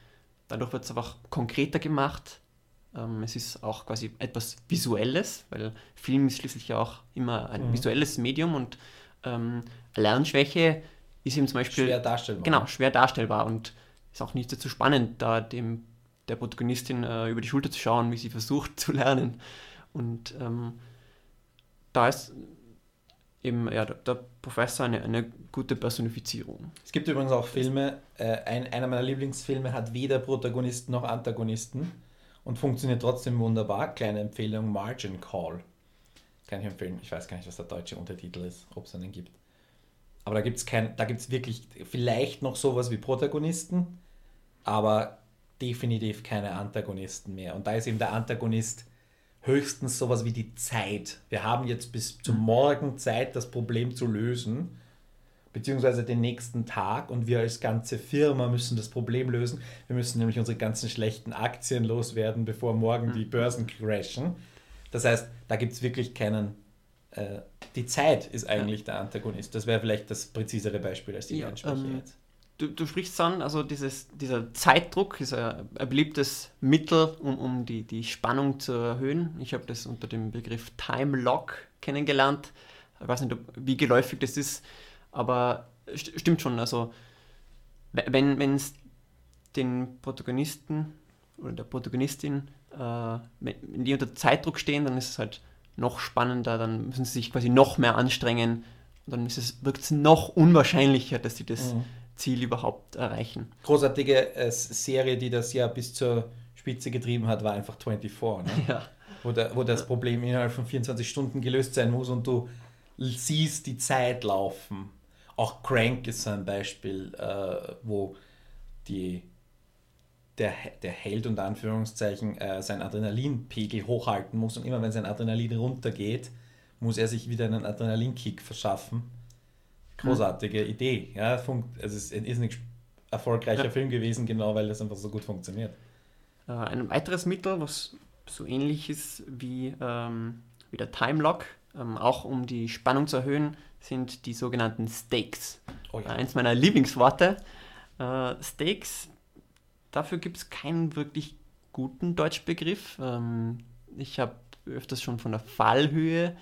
C: dadurch wird es einfach konkreter gemacht. Ähm, es ist auch quasi etwas Visuelles, weil Film ist schließlich ja auch immer ein mhm. visuelles Medium und ähm, Lernschwäche ist ihm zum Beispiel
B: schwer darstellbar.
C: Genau, schwer darstellbar und ist auch nicht so spannend, da dem der Protagonistin äh, über die Schulter zu schauen, wie sie versucht zu lernen. Und ähm, da ist eben ja, der, der Professor eine, eine gute Personifizierung.
B: Es gibt übrigens auch Filme, äh, ein, einer meiner Lieblingsfilme hat weder Protagonisten noch Antagonisten und funktioniert trotzdem wunderbar. Kleine Empfehlung, Margin Call. Kann ich empfehlen. Ich weiß gar nicht, was der deutsche Untertitel ist, ob es einen gibt. Aber da gibt es kein, da gibt es wirklich vielleicht noch sowas wie Protagonisten, aber definitiv keine Antagonisten mehr. Und da ist eben der Antagonist höchstens sowas wie die Zeit. Wir haben jetzt bis zum Morgen Zeit, das Problem zu lösen, beziehungsweise den nächsten Tag und wir als ganze Firma müssen das Problem lösen. Wir müssen nämlich unsere ganzen schlechten Aktien loswerden, bevor morgen die Börsen crashen. Das heißt, da gibt es wirklich keinen. Äh, die Zeit ist eigentlich der Antagonist. Das wäre vielleicht das präzisere Beispiel als die
C: Ja, ähm,
B: jetzt.
C: Du, du sprichst an, also dieses, dieser Zeitdruck ist ein, ein beliebtes Mittel, um, um die, die Spannung zu erhöhen. Ich habe das unter dem Begriff Time Lock kennengelernt. Ich weiß nicht, ob, wie geläufig das ist, aber st stimmt schon. Also, we- wenn es den Protagonisten oder der Protagonistin, äh, wenn die unter Zeitdruck stehen, dann ist es halt noch spannender, dann müssen sie sich quasi noch mehr anstrengen und dann ist es, wirkt es noch unwahrscheinlicher, dass sie das
B: Mhm.
C: Ziel überhaupt erreichen.
B: Großartige äh, Serie, die das ja bis zur Spitze getrieben hat, war einfach 24. Ne?
C: Ja.
B: wo, der, wo das Problem innerhalb von 24 Stunden gelöst sein muss und du siehst die Zeit laufen. Auch Crank ist ein Beispiel, äh, wo die, der, der Held unter Anführungszeichen äh, seinen Adrenalinpegel hochhalten muss und immer wenn sein Adrenalin runtergeht, muss er sich wieder einen Adrenalinkick verschaffen. Großartige Idee. Ja, funkt, es ist ein irrsinnig erfolgreicher
C: Ja.
B: Film gewesen, genau weil das einfach so gut funktioniert.
C: Äh, ein weiteres Mittel, was so ähnlich ist wie, ähm, wie der Time Lock, ähm, auch um die Spannung zu erhöhen, sind die sogenannten Stakes.
B: Oh ja.
C: Eins meiner Lieblingsworte. Äh, Stakes, dafür gibt es keinen wirklich guten Deutschbegriff. Ähm, ich habe öfters schon von der Fallhöhe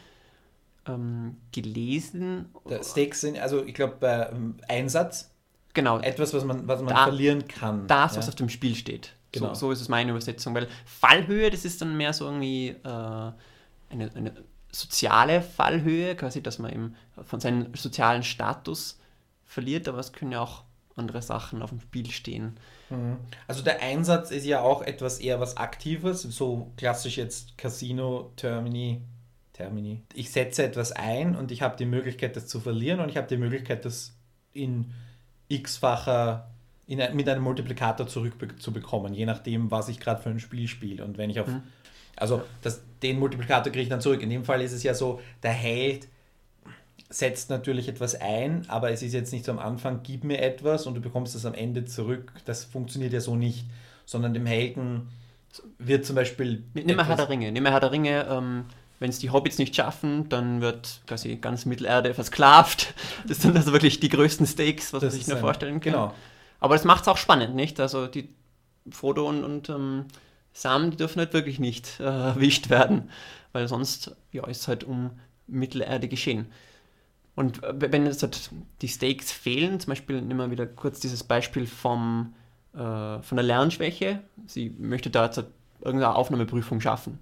C: ähm, gelesen.
B: Der Stakes sind, also ich glaube, bei ähm, Einsatz,
C: Genau,
B: etwas, was man, was man
C: Da-
B: verlieren kann.
C: das, was
B: ja.
C: auf dem Spiel steht.
B: Genau.
C: So, so ist es meine Übersetzung, weil Fallhöhe, das ist dann mehr so irgendwie äh, eine, eine soziale Fallhöhe, quasi, dass man eben von seinem sozialen Status verliert, aber es können ja auch andere Sachen auf dem Spiel stehen.
B: Mhm. Also der Einsatz ist ja auch etwas eher was Aktives, so klassisch jetzt Casino, Termini, Termini. Ich setze etwas ein und ich habe die Möglichkeit, das zu verlieren und ich habe die Möglichkeit, das in x-facher, in, mit einem Multiplikator zurückzubekommen, je nachdem, was ich gerade für ein Spiel spiele. Und wenn ich auf,
C: Mhm.
B: also das, den Multiplikator kriege ich dann zurück. In dem Fall ist es ja so, der Held setzt natürlich etwas ein, aber es ist jetzt nicht so am Anfang, gib mir etwas und du bekommst das am Ende zurück. Das funktioniert ja so nicht, sondern dem Helden wird zum Beispiel.
C: Nimm mal Herr der Ringe. Nimm mal Herr der Ringe, ähm, wenn es die Hobbits nicht schaffen, dann wird quasi ganz Mittelerde versklavt. Das sind also wirklich die größten Stakes, was man
B: Das
C: sich
B: ist
C: nur
B: ein-
C: vorstellen kann.
B: Genau.
C: Aber das macht es auch spannend, nicht? Also die Frodo und, und ähm, Sam, die dürfen halt wirklich nicht äh, erwischt werden, weil sonst ja, ist es halt um Mittelerde geschehen. Und äh, wenn jetzt halt die Stakes fehlen, zum Beispiel nehmen wir wieder kurz dieses Beispiel vom, äh, von der Lernschwäche. Sie möchte da jetzt halt irgendeine Aufnahmeprüfung schaffen.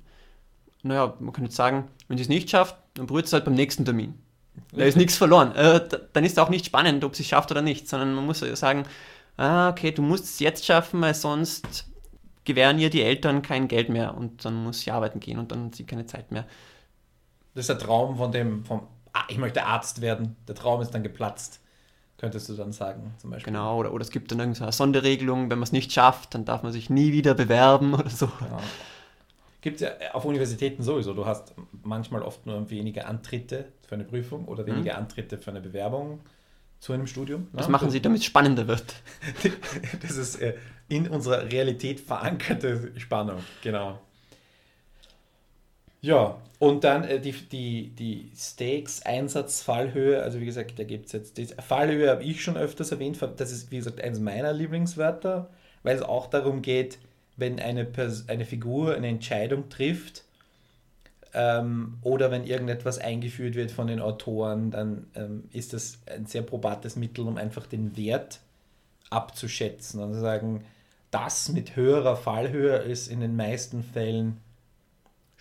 C: Naja, man könnte jetzt sagen, wenn sie es nicht schafft, dann probiert es halt beim nächsten Termin. Da ist nichts verloren. Äh, da- dann ist auch nicht spannend, ob sie es schafft oder nicht, sondern man muss ja sagen, ah, okay, du musst es jetzt schaffen, weil sonst gewähren ihr die Eltern kein Geld mehr und dann muss sie arbeiten gehen und dann hat sie keine Zeit mehr.
B: Das ist der Traum von dem, vom, ich möchte Arzt werden. Der Traum ist dann geplatzt, könntest du dann sagen, zum Beispiel.
C: Genau, oder, oder es gibt dann irgendeine Sonderregelung, wenn man es nicht schafft, dann darf man sich nie wieder bewerben oder so.
B: Ja. Gibt es ja auf Universitäten sowieso. Du hast manchmal oft nur wenige Antritte für eine Prüfung oder wenige Antritte für eine Bewerbung zu einem Studium.
C: Das
B: ne?
C: machen sie, damit es spannender wird.
B: Das ist äh, in unserer Realität verankerte Spannung, genau. Ja, und dann äh, die, die, die Stakes, Einsatz, Fallhöhe, also wie gesagt, da gibt es jetzt, die Fallhöhe habe ich schon öfters erwähnt, das ist wie gesagt eines meiner Lieblingswörter, weil es auch darum geht, wenn eine, Pers eine Figur eine Entscheidung trifft ähm, oder wenn irgendetwas eingeführt wird von den Autoren, dann ähm, ist das ein sehr probates Mittel, um einfach den Wert abzuschätzen und zu sagen, das mit höherer Fallhöhe ist in den meisten Fällen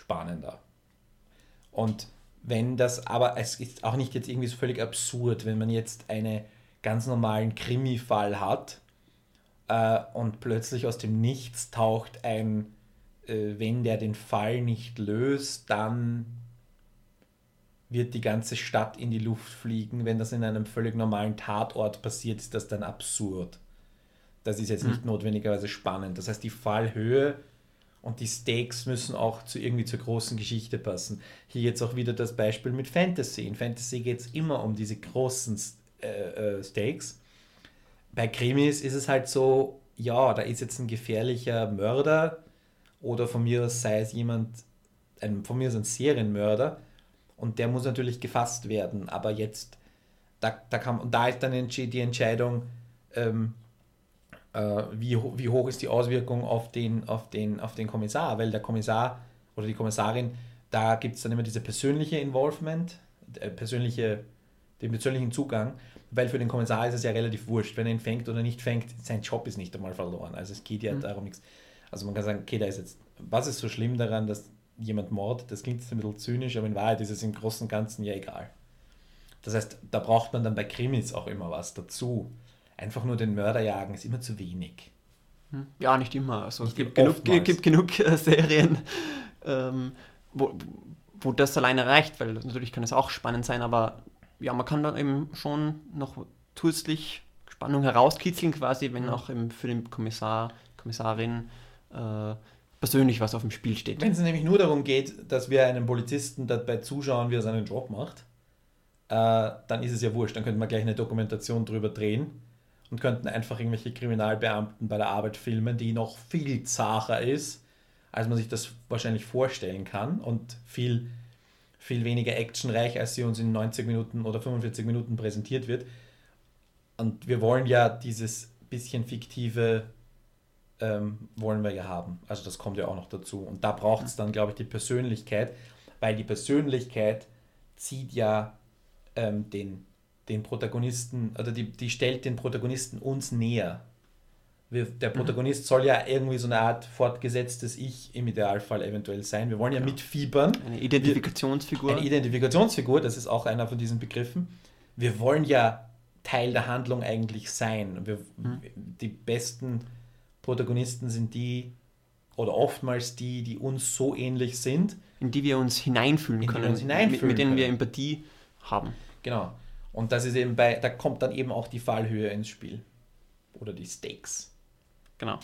B: spannender. Und wenn das, aber es ist auch nicht jetzt irgendwie so völlig absurd, wenn man jetzt einen ganz normalen Krimi-Fall hat äh, und plötzlich aus dem Nichts taucht ein, äh, wenn der den Fall nicht löst, dann wird die ganze Stadt in die Luft fliegen. Wenn das in einem völlig normalen Tatort passiert, ist das dann absurd. Das ist jetzt nicht notwendigerweise spannend. Das heißt, die Fallhöhe Und die Stakes müssen auch zu irgendwie zur großen Geschichte passen. Hier jetzt auch wieder das Beispiel mit Fantasy. In Fantasy geht es immer um diese großen äh, äh, Stakes. Bei Krimis ist es halt so, ja, da ist jetzt ein gefährlicher Mörder oder von mir aus sei es jemand, ein, von mir aus ein Serienmörder und der muss natürlich gefasst werden. Aber jetzt, da, da, kann, und da ist dann die Entscheidung, ähm, äh, wie, wie hoch ist die Auswirkung auf den, auf, den, auf den Kommissar, weil der Kommissar oder die Kommissarin, da gibt es dann immer diese persönliche Involvement, äh, persönliche, den persönlichen Zugang, weil für den Kommissar ist es ja relativ wurscht, wenn er ihn fängt oder nicht fängt, sein Job ist nicht einmal verloren. Also es geht ja mhm. darum nichts. Also man kann sagen, okay, da ist jetzt, was ist so schlimm daran, dass jemand mordet? Das klingt jetzt ein bisschen zynisch, aber in Wahrheit ist es im Großen und Ganzen ja egal. Das heißt, da braucht man dann bei Krimis auch immer was dazu einfach nur den Mörder jagen ist immer zu wenig.
C: Hm. Ja, nicht immer. Also, es gibt genug, gibt genug äh, Serien, ähm, wo, wo das alleine reicht, weil natürlich kann es auch spannend sein, aber ja, man kann da eben schon noch zusätzlich Spannung herauskitzeln, quasi, wenn auch eben für den Kommissar, Kommissarin äh, persönlich was auf dem Spiel steht.
B: Wenn es nämlich nur darum geht, dass wir einem Polizisten dabei zuschauen, wie er seinen Job macht, äh, dann ist es ja wurscht. Dann könnte man gleich eine Dokumentation drüber drehen und könnten einfach irgendwelche Kriminalbeamten bei der Arbeit filmen, die noch viel zacher ist, als man sich das wahrscheinlich vorstellen kann und viel, viel weniger actionreich, als sie uns in 90 Minuten oder 45 Minuten präsentiert wird. Und wir wollen ja dieses bisschen fiktive ähm, wollen wir ja haben. Also das kommt ja auch noch dazu. Und da braucht es dann, glaube ich, die Persönlichkeit, weil die Persönlichkeit zieht ja ähm, den, den Protagonisten, oder die, die stellt den Protagonisten uns näher. Wir, der mhm. Protagonist mhm. soll ja irgendwie so eine Art fortgesetztes Ich im Idealfall eventuell sein. Wir wollen ja, ja. mitfiebern.
C: Eine Identifikationsfigur.
B: Eine Identifikationsfigur, das ist auch einer von diesen Begriffen. Wir wollen ja Teil der Handlung eigentlich sein. Wir, mhm. Die besten Protagonisten sind die, oder oftmals die, die uns so ähnlich sind.
C: In die wir uns hineinfühlen
B: in
C: können.
B: Uns hineinfühlen
C: mit, mit denen können. wir Empathie haben.
B: Genau. Und das ist eben bei, da kommt dann eben auch die Fallhöhe ins Spiel. Oder die Stakes.
C: Genau.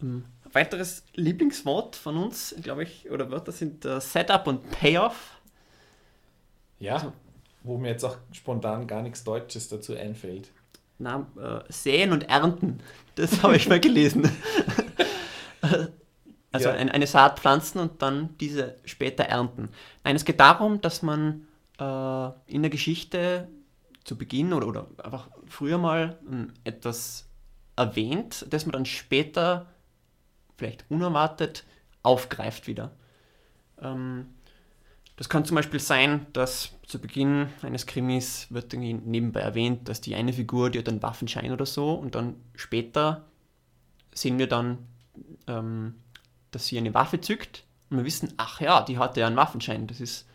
C: Um, ähm, weiteres Lieblingswort von uns, glaube ich, oder Wörter sind uh, Setup und Payoff.
B: Ja, also, wo mir jetzt auch spontan gar nichts Deutsches dazu einfällt.
C: Na, äh, säen und ernten, das habe ich mal gelesen. also ja. eine, eine Saat pflanzen und dann diese später ernten. Nein, es geht darum, dass man äh, in der Geschichte zu Beginn oder, oder einfach früher mal ähm, etwas erwähnt, das man dann später vielleicht unerwartet aufgreift wieder. Ähm, das kann zum Beispiel sein, dass zu Beginn eines Krimis wird irgendwie nebenbei erwähnt, dass die eine Figur, die hat einen Waffenschein oder so und dann später sehen wir dann, ähm, dass sie eine Waffe zückt und wir wissen, ach ja, die hatte ja einen Waffenschein. Das ist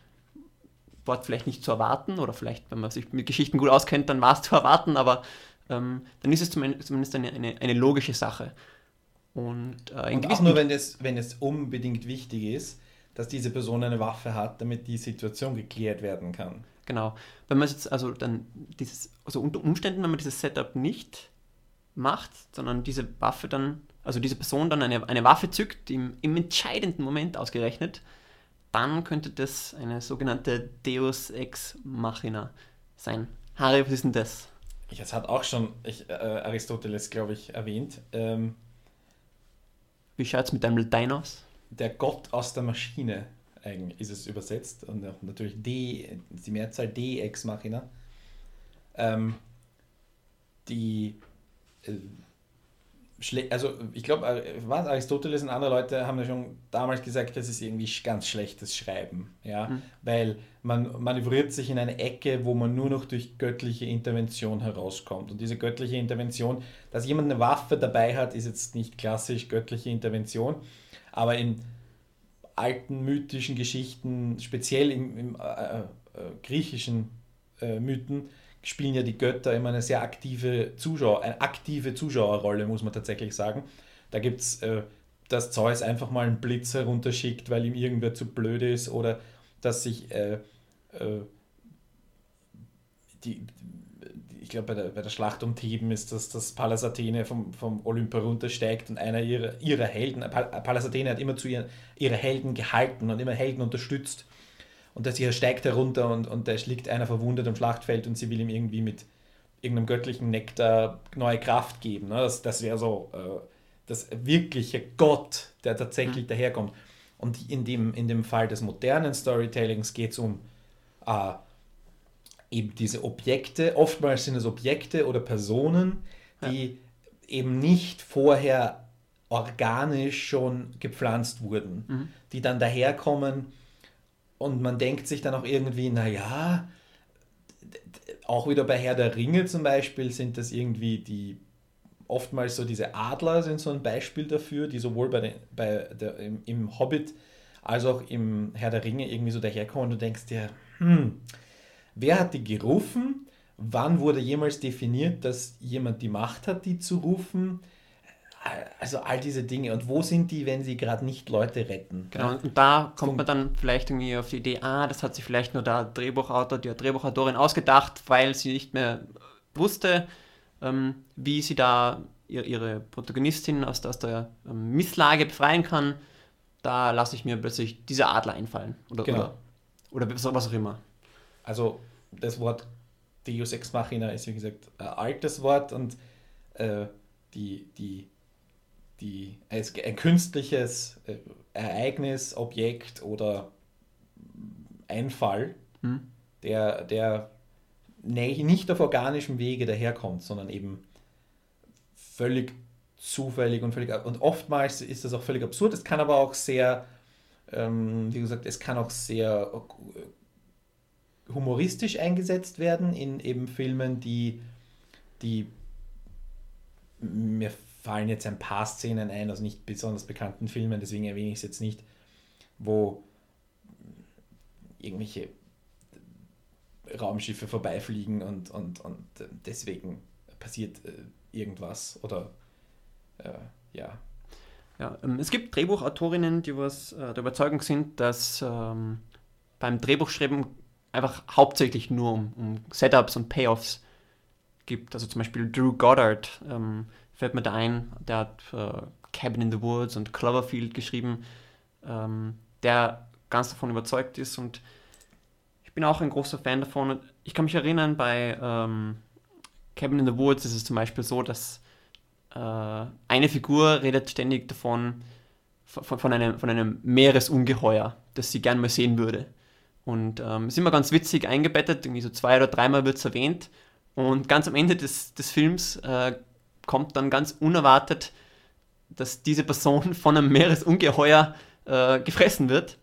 C: war vielleicht nicht zu erwarten oder vielleicht, wenn man sich mit Geschichten gut auskennt, dann war es zu erwarten, aber ähm, dann ist es zumindest eine, eine, eine logische Sache.
B: Und, äh, Und auch nur, wenn es, wenn es unbedingt wichtig ist, dass diese Person eine Waffe hat, damit die Situation geklärt werden kann.
C: Genau. Wenn man jetzt also dann dieses, also unter Umständen, wenn man dieses Setup nicht macht, sondern diese Waffe dann, also diese Person dann eine, eine Waffe zückt, im, im entscheidenden Moment ausgerechnet, dann könnte das eine sogenannte Deus Ex Machina sein. Harry, was ist denn das?
B: Das hat auch schon ich, äh, Aristoteles, glaube ich, erwähnt. Ähm,
C: Wie schaut es mit deinem Latein aus?
B: Der Gott aus der Maschine eigentlich ist es übersetzt und auch natürlich D, die Mehrzahl D Ex Machina. Ähm, die äh, also ich glaube, äh, was Aristoteles und andere Leute haben ja schon damals gesagt, das ist irgendwie ganz schlechtes Schreiben, ja, mhm. weil man manövriert sich in eine Ecke, wo man nur noch durch göttliche Intervention herauskommt. Und diese göttliche Intervention, dass jemand eine Waffe dabei hat, ist jetzt nicht klassisch göttliche Intervention, aber in alten mythischen Geschichten, speziell im, im äh, äh, griechischen äh, Mythen, spielen ja die Götter immer eine sehr aktive Zuschauer, eine aktive Zuschauerrolle, muss man tatsächlich sagen. Da gibt es, äh, dass Zeus einfach mal einen Blitz herunterschickt, weil ihm irgendwer zu blöd ist, oder dass sich äh, äh, die, ich glaube, bei der, bei der Schlacht um Theben ist das, dass Pallas Athene vom, vom Olymp runtersteigt und einer ihrer, ihrer Helden, Pallas Athene hat immer zu ihren, ihre Helden gehalten und immer Helden unterstützt. Und dass sie steigt herunter und, und da liegt einer verwundet am Schlachtfeld und sie will ihm irgendwie mit irgendeinem göttlichen Nektar neue Kraft geben. Ne? Das, das wäre so äh, das wirkliche Gott, der tatsächlich mhm. daherkommt. Und in dem, in dem Fall des modernen Storytellings geht es um äh, eben diese Objekte, oftmals sind es Objekte oder Personen, die ja. eben nicht vorher organisch schon gepflanzt wurden, mhm. die dann daherkommen und man denkt sich dann auch irgendwie, naja, auch wieder bei Herr der Ringe zum Beispiel sind das irgendwie die, oftmals so diese Adler sind so ein Beispiel dafür, die sowohl bei, den, bei der, im, im Hobbit als auch im Herr der Ringe irgendwie so daherkommen und du denkst dir, hm, Wer hat die gerufen? Wann wurde jemals definiert, dass jemand die Macht hat, die zu rufen? Also all diese Dinge. Und wo sind die, wenn sie gerade nicht Leute retten?
C: Genau, und da kommt man dann vielleicht irgendwie auf die Idee, ah, das hat sich vielleicht nur der Drehbuchautor, die Drehbuchautorin ausgedacht, weil sie nicht mehr wusste, ähm, wie sie da ihre Protagonistin aus der, aus der ähm, Misslage befreien kann. Da lasse ich mir plötzlich diese Adler einfallen. Oder, genau. oder, oder was auch immer
B: also das Wort Deus Ex Machina ist wie gesagt ein altes Wort und äh, die, die, die, ein künstliches äh, Ereignis, Objekt oder Einfall, hm. der, der nicht auf organischem Wege daherkommt, sondern eben völlig zufällig und völlig und oftmals ist das auch völlig absurd. Es kann aber auch sehr, ähm, wie gesagt, es kann auch sehr humoristisch eingesetzt werden in eben Filmen, die, die mir fallen jetzt ein paar Szenen ein, also nicht besonders bekannten Filmen, deswegen erwähne ich es jetzt nicht, wo irgendwelche Raumschiffe vorbeifliegen und, und, und deswegen passiert äh, irgendwas oder äh, ja.
C: Ja, ähm, es gibt Drehbuchautorinnen, die was äh, der Überzeugung sind, dass ähm, beim Drehbuchschreiben einfach hauptsächlich nur um, um Setups und Payoffs gibt. Also zum Beispiel Drew Goddard ähm, fällt mir da ein, der hat äh, Cabin in the Woods und Cloverfield geschrieben, ähm, der ganz davon überzeugt ist und ich bin auch ein großer Fan davon. Ich kann mich erinnern, bei ähm, Cabin in the Woods ist es zum Beispiel so, dass äh, eine Figur redet ständig davon, von, von, einem, von einem Meeresungeheuer, das sie gern mal sehen würde. Und ähm, ist immer ganz witzig eingebettet, irgendwie so zwei oder dreimal wird es erwähnt. Und ganz am Ende des, des Films äh, kommt dann ganz unerwartet, dass diese Person von einem Meeresungeheuer äh, gefressen wird.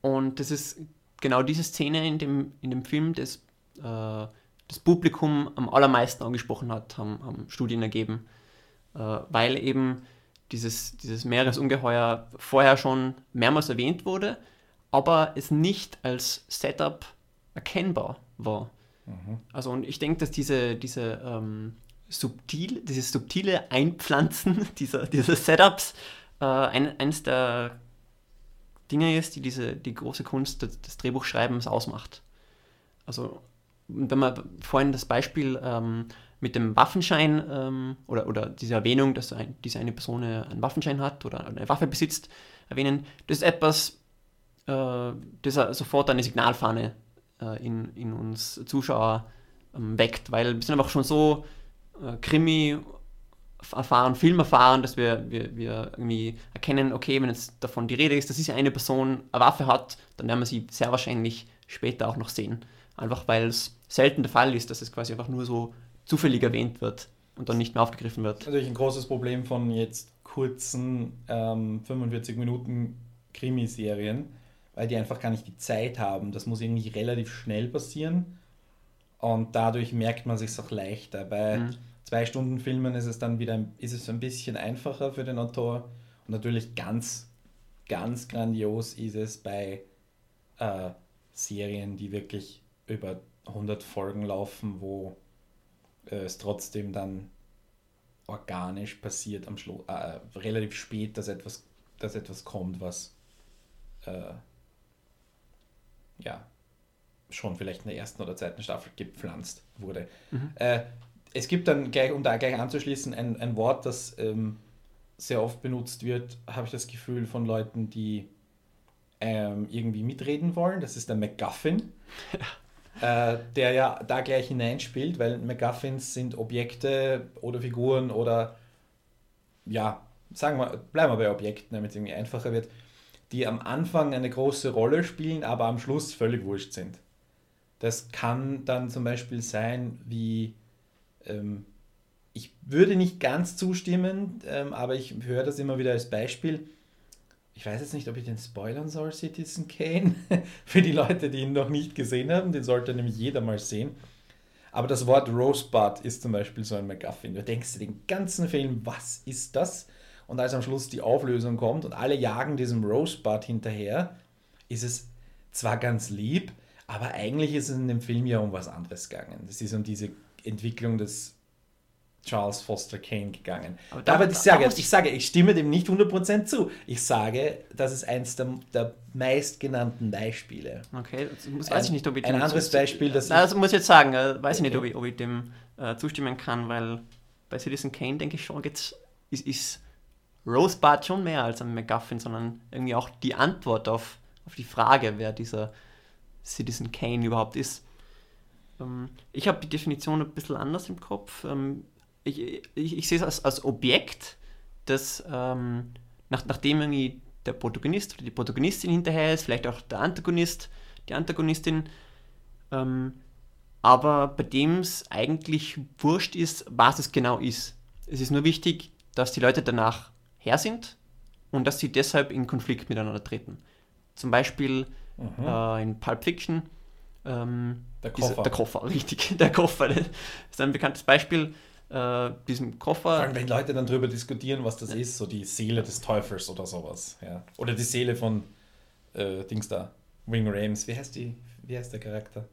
C: Und das ist genau diese Szene in dem, in dem Film, das äh, das Publikum am allermeisten angesprochen hat, haben, haben Studien ergeben. Äh, weil eben dieses, dieses Meeresungeheuer vorher schon mehrmals erwähnt wurde aber es nicht als Setup erkennbar war. Mhm. Also und ich denke, dass diese, diese ähm, subtil, dieses subtile Einpflanzen dieser, dieser Setups äh, ein, eines der Dinge ist, die diese, die große Kunst des, des Drehbuchschreibens ausmacht. Also wenn man vorhin das Beispiel ähm, mit dem Waffenschein ähm, oder, oder diese Erwähnung, dass ein, diese eine Person einen Waffenschein hat oder eine Waffe besitzt, erwähnen, das ist etwas, äh, das sofort eine Signalfahne äh, in, in uns Zuschauer ähm, weckt, weil wir sind einfach schon so Krimi erfahren, Film erfahren, dass wir, wir, wir irgendwie erkennen, okay, wenn jetzt davon die Rede ist, dass diese eine Person eine Waffe hat, dann werden wir sie sehr wahrscheinlich später auch noch sehen. Einfach weil es selten der Fall ist, dass es quasi einfach nur so zufällig erwähnt wird und dann nicht mehr aufgegriffen wird.
B: Natürlich ein großes Problem von jetzt kurzen ähm, 45 Minuten Krimiserien, weil die einfach gar nicht die Zeit haben. Das muss irgendwie relativ schnell passieren und dadurch merkt man sich auch leichter. Bei mhm. Zwei Stunden Filmen ist es dann wieder ist es ein bisschen einfacher für den Autor und natürlich ganz, ganz grandios ist es bei äh, Serien, die wirklich über 100 Folgen laufen, wo äh, es trotzdem dann organisch passiert am Schluss, äh, relativ spät, dass etwas, dass etwas kommt, was äh, ja, schon vielleicht in der ersten oder zweiten Staffel gepflanzt wurde. Mhm. Äh, es gibt dann gleich, um da gleich anzuschließen, ein, ein Wort, das ähm, sehr oft benutzt wird, habe ich das Gefühl, von Leuten, die ähm, irgendwie mitreden wollen. Das ist der MacGuffin, äh, der ja da gleich hineinspielt, weil MacGuffins sind Objekte oder Figuren oder ja, sagen wir, bleiben wir bei Objekten, damit es irgendwie einfacher wird, die am Anfang eine große Rolle spielen, aber am Schluss völlig wurscht sind. Das kann dann zum Beispiel sein, wie ähm, ich würde nicht ganz zustimmen, ähm, aber ich höre das immer wieder als Beispiel. Ich weiß jetzt nicht, ob ich den spoilern soll, Citizen Kane. Für die Leute, die ihn noch nicht gesehen haben, den sollte nämlich jeder mal sehen. Aber das Wort Rosebud ist zum Beispiel so ein MacGuffin. Du denkst dir den ganzen Film, was ist das? Und als am Schluss die Auflösung kommt und alle jagen diesem Rosebud hinterher, ist es zwar ganz lieb, aber eigentlich ist es in dem Film ja um was anderes gegangen. Es ist um diese Entwicklung des Charles Foster Kane gegangen. Aber, da, Aber ich, sage, ich sage, ich stimme dem nicht 100% zu. Ich sage, das ist eins der, der meistgenannten Beispiele.
C: Okay, das weiß ich nicht, ob ich
B: Ein anderes Beispiel, das
C: Na, also muss ich jetzt sagen, äh, weiß ich nicht, ob ich, ob ich dem äh, zustimmen kann, weil bei Citizen Kane denke ich schon, jetzt ist, ist Rosebud schon mehr als ein MacGuffin, sondern irgendwie auch die Antwort auf, auf die Frage, wer dieser Citizen Kane überhaupt ist. Ähm, ich habe die Definition ein bisschen anders im Kopf. Ähm, ich, ich, ich sehe es als, als Objekt, das ähm, nach, nachdem irgendwie der Protagonist oder die Protagonistin hinterher ist, vielleicht auch der Antagonist, die Antagonistin, ähm, aber bei dem es eigentlich wurscht ist, was es genau ist. Es ist nur wichtig, dass die Leute danach her sind und dass sie deshalb in Konflikt miteinander treten. Zum Beispiel mhm. äh, in Pulp Fiction. Ähm, der Koffer. Dieser, der Koffer, richtig. Der Koffer. Das ist ein bekanntes Beispiel äh, diesem Koffer. Vor
B: allem, wenn Leute dann darüber diskutieren, was das ja. ist, so die Seele des Teufels oder sowas. Ja. Oder die Seele von äh, Dings da, Wing Rames. Wie heißt, die, wie heißt der Charakter?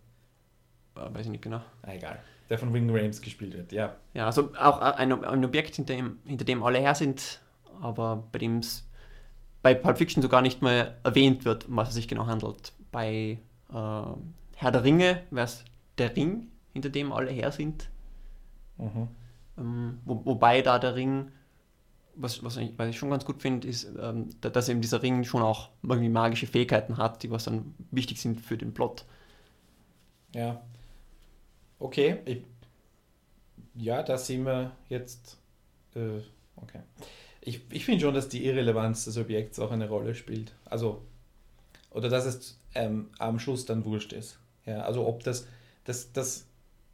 C: Äh, weiß ich nicht genau.
B: Ah, egal. Der von Wing Rames gespielt wird, ja.
C: Ja, also auch ein, ein Objekt, hinter dem, hinter dem alle her sind, aber bei dem es bei Pulp Fiction sogar nicht mehr erwähnt wird, um was es sich genau handelt. Bei äh, Herr der Ringe wäre es der Ring, hinter dem alle her sind. Mhm. Ähm, wo, wobei da der Ring, was, was, ich, was ich schon ganz gut finde, ist, ähm, dass eben dieser Ring schon auch irgendwie magische Fähigkeiten hat, die was dann wichtig sind für den Plot.
B: Ja. Okay. Ich, ja, da sehen wir jetzt. Äh, okay. Ich, ich finde schon, dass die Irrelevanz des Objekts auch eine Rolle spielt. Also, oder dass es ähm, am Schluss dann wurscht ist. Ja, also ob das, das, das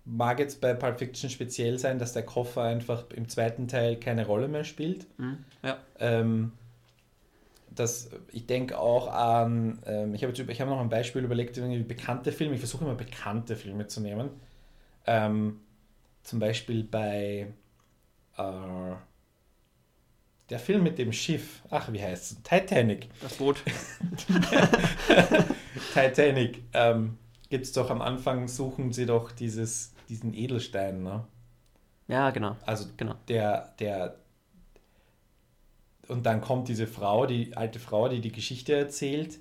B: mag jetzt bei Pulp Fiction speziell sein, dass der Koffer einfach im zweiten Teil keine Rolle mehr spielt. Mhm, ja. Ähm, das, ich denke auch an, ähm, ich habe hab noch ein Beispiel überlegt, irgendwie bekannte Filme, ich versuche immer bekannte Filme zu nehmen. Ähm, zum Beispiel bei äh, der Film mit dem Schiff, ach wie heißt es? Titanic.
C: Das Boot.
B: Titanic. Ähm, Gibt es doch am Anfang, suchen sie doch dieses diesen Edelstein, ne?
C: Ja, genau.
B: Also genau. der, der und dann kommt diese Frau, die alte Frau, die die Geschichte erzählt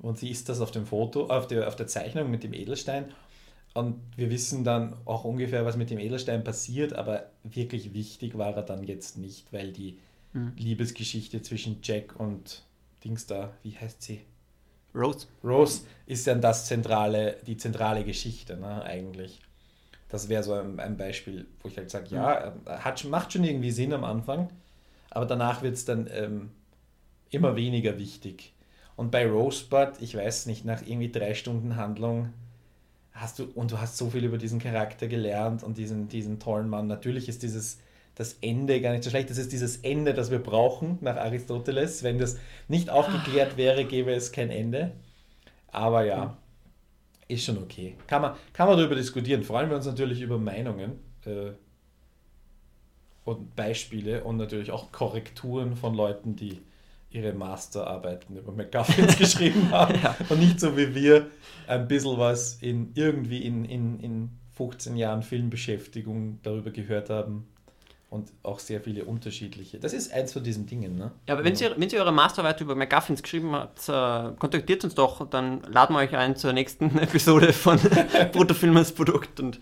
B: und sie ist das auf dem Foto, auf der, auf der Zeichnung mit dem Edelstein und wir wissen dann auch ungefähr, was mit dem Edelstein passiert, aber wirklich wichtig war er dann jetzt nicht, weil die mhm. Liebesgeschichte zwischen Jack und Dings da, wie heißt sie?
C: Rose.
B: Rose ist dann das zentrale, die zentrale Geschichte, ne, eigentlich. Das wäre so ein, ein, Beispiel, wo ich halt sage, ja, mhm. hat, macht schon irgendwie Sinn am Anfang, aber danach wird es dann ähm, immer weniger wichtig. Und bei Rosebud, ich weiß nicht, nach irgendwie drei Stunden Handlung hast du, und du hast so viel über diesen Charakter gelernt und diesen, diesen tollen Mann. Natürlich ist dieses das Ende gar nicht so schlecht. Das ist dieses Ende, das wir brauchen nach Aristoteles. Wenn das nicht aufgeklärt wäre, gäbe es kein Ende. Aber ja, ist schon okay. Kann man, kann man darüber diskutieren. Freuen wir uns natürlich über Meinungen äh, und Beispiele und natürlich auch Korrekturen von Leuten, die ihre Masterarbeiten über McGuffins geschrieben haben ja. und nicht so wie wir ein bisschen was in irgendwie in, in, in 15 Jahren Filmbeschäftigung darüber gehört haben. Und auch sehr viele unterschiedliche. Das ist eins von diesen Dingen, ne?
C: Ja, aber wenn Sie, wenn Sie eure Masterarbeit über McGuffins geschrieben habt, äh, kontaktiert uns doch, dann laden wir euch ein zur nächsten Episode von Bruttofilm als Produkt und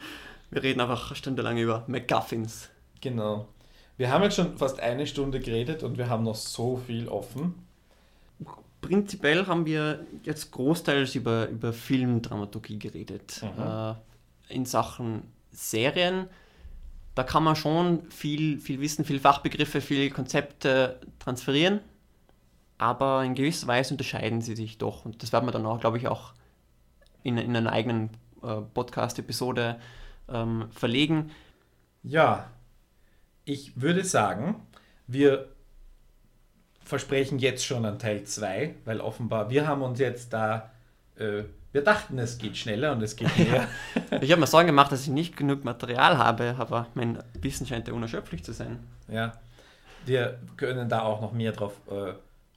C: wir reden einfach stundenlang über McGuffins.
B: Genau. Wir haben jetzt schon fast eine Stunde geredet und wir haben noch so viel offen.
C: Prinzipiell haben wir jetzt großteils über, über Filmdramaturgie geredet.
B: Mhm.
C: Äh, in Sachen Serien, da kann man schon viel, viel Wissen, viel Fachbegriffe, viele Konzepte transferieren, aber in gewisser Weise unterscheiden sie sich doch. Und das werden wir dann auch, glaube ich, auch in, in einer eigenen äh, Podcast-Episode ähm, verlegen.
B: Ja, ich würde sagen, wir versprechen jetzt schon an Teil 2, weil offenbar wir haben uns jetzt da, äh, wir dachten, es geht schneller und es geht mehr.
C: Ich habe mir Sorgen gemacht, dass ich nicht genug Material habe, aber mein Wissen scheint ja unerschöpflich zu sein.
B: Ja, wir können da auch noch mehr drauf äh,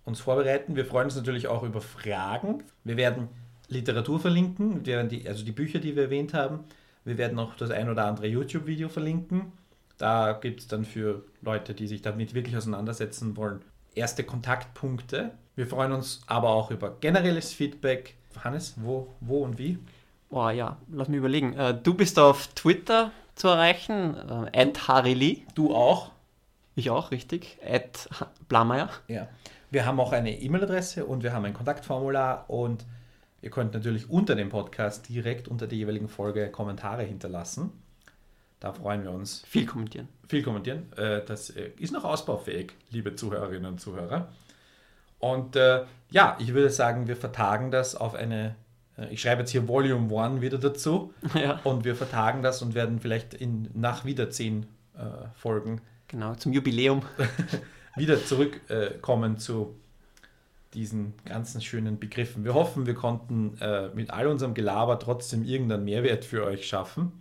B: uns vorbereiten. Wir freuen uns natürlich auch über Fragen. Wir werden Literatur verlinken, wir werden die, also die Bücher, die wir erwähnt haben. Wir werden auch das ein oder andere YouTube-Video verlinken. Da gibt es dann für Leute, die sich damit wirklich auseinandersetzen wollen, erste Kontaktpunkte. Wir freuen uns aber auch über generelles Feedback. Hannes, wo, wo und wie?
C: Boah, ja, lass mich überlegen. Äh, du bist auf Twitter zu erreichen, äh, Harili.
B: Du auch?
C: Ich auch, richtig. At Blameyer.
B: Ja. Wir haben auch eine E-Mail-Adresse und wir haben ein Kontaktformular und ihr könnt natürlich unter dem Podcast direkt unter der jeweiligen Folge Kommentare hinterlassen. Da freuen wir uns.
C: Viel kommentieren.
B: Viel kommentieren. Äh, Das äh, ist noch ausbaufähig, liebe Zuhörerinnen und Zuhörer. Und äh, ja, ich würde sagen, wir vertagen das auf eine. äh, Ich schreibe jetzt hier Volume 1 wieder dazu.
C: ja,
B: Und wir vertagen das und werden vielleicht in, nach wieder zehn äh, Folgen
C: genau, zum Jubiläum.
B: wieder zurückkommen zu diesen ganzen schönen Begriffen. Wir hoffen, wir konnten äh, mit all unserem Gelaber trotzdem irgendeinen Mehrwert für euch schaffen.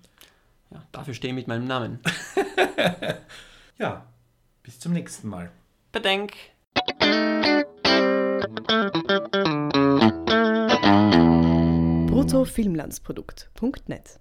C: Ja, dafür stehe ich mit meinem Namen.
B: Ja, bis zum nächsten Mal.
C: Bedenk!
A: bruttofilmlandsprodukt.net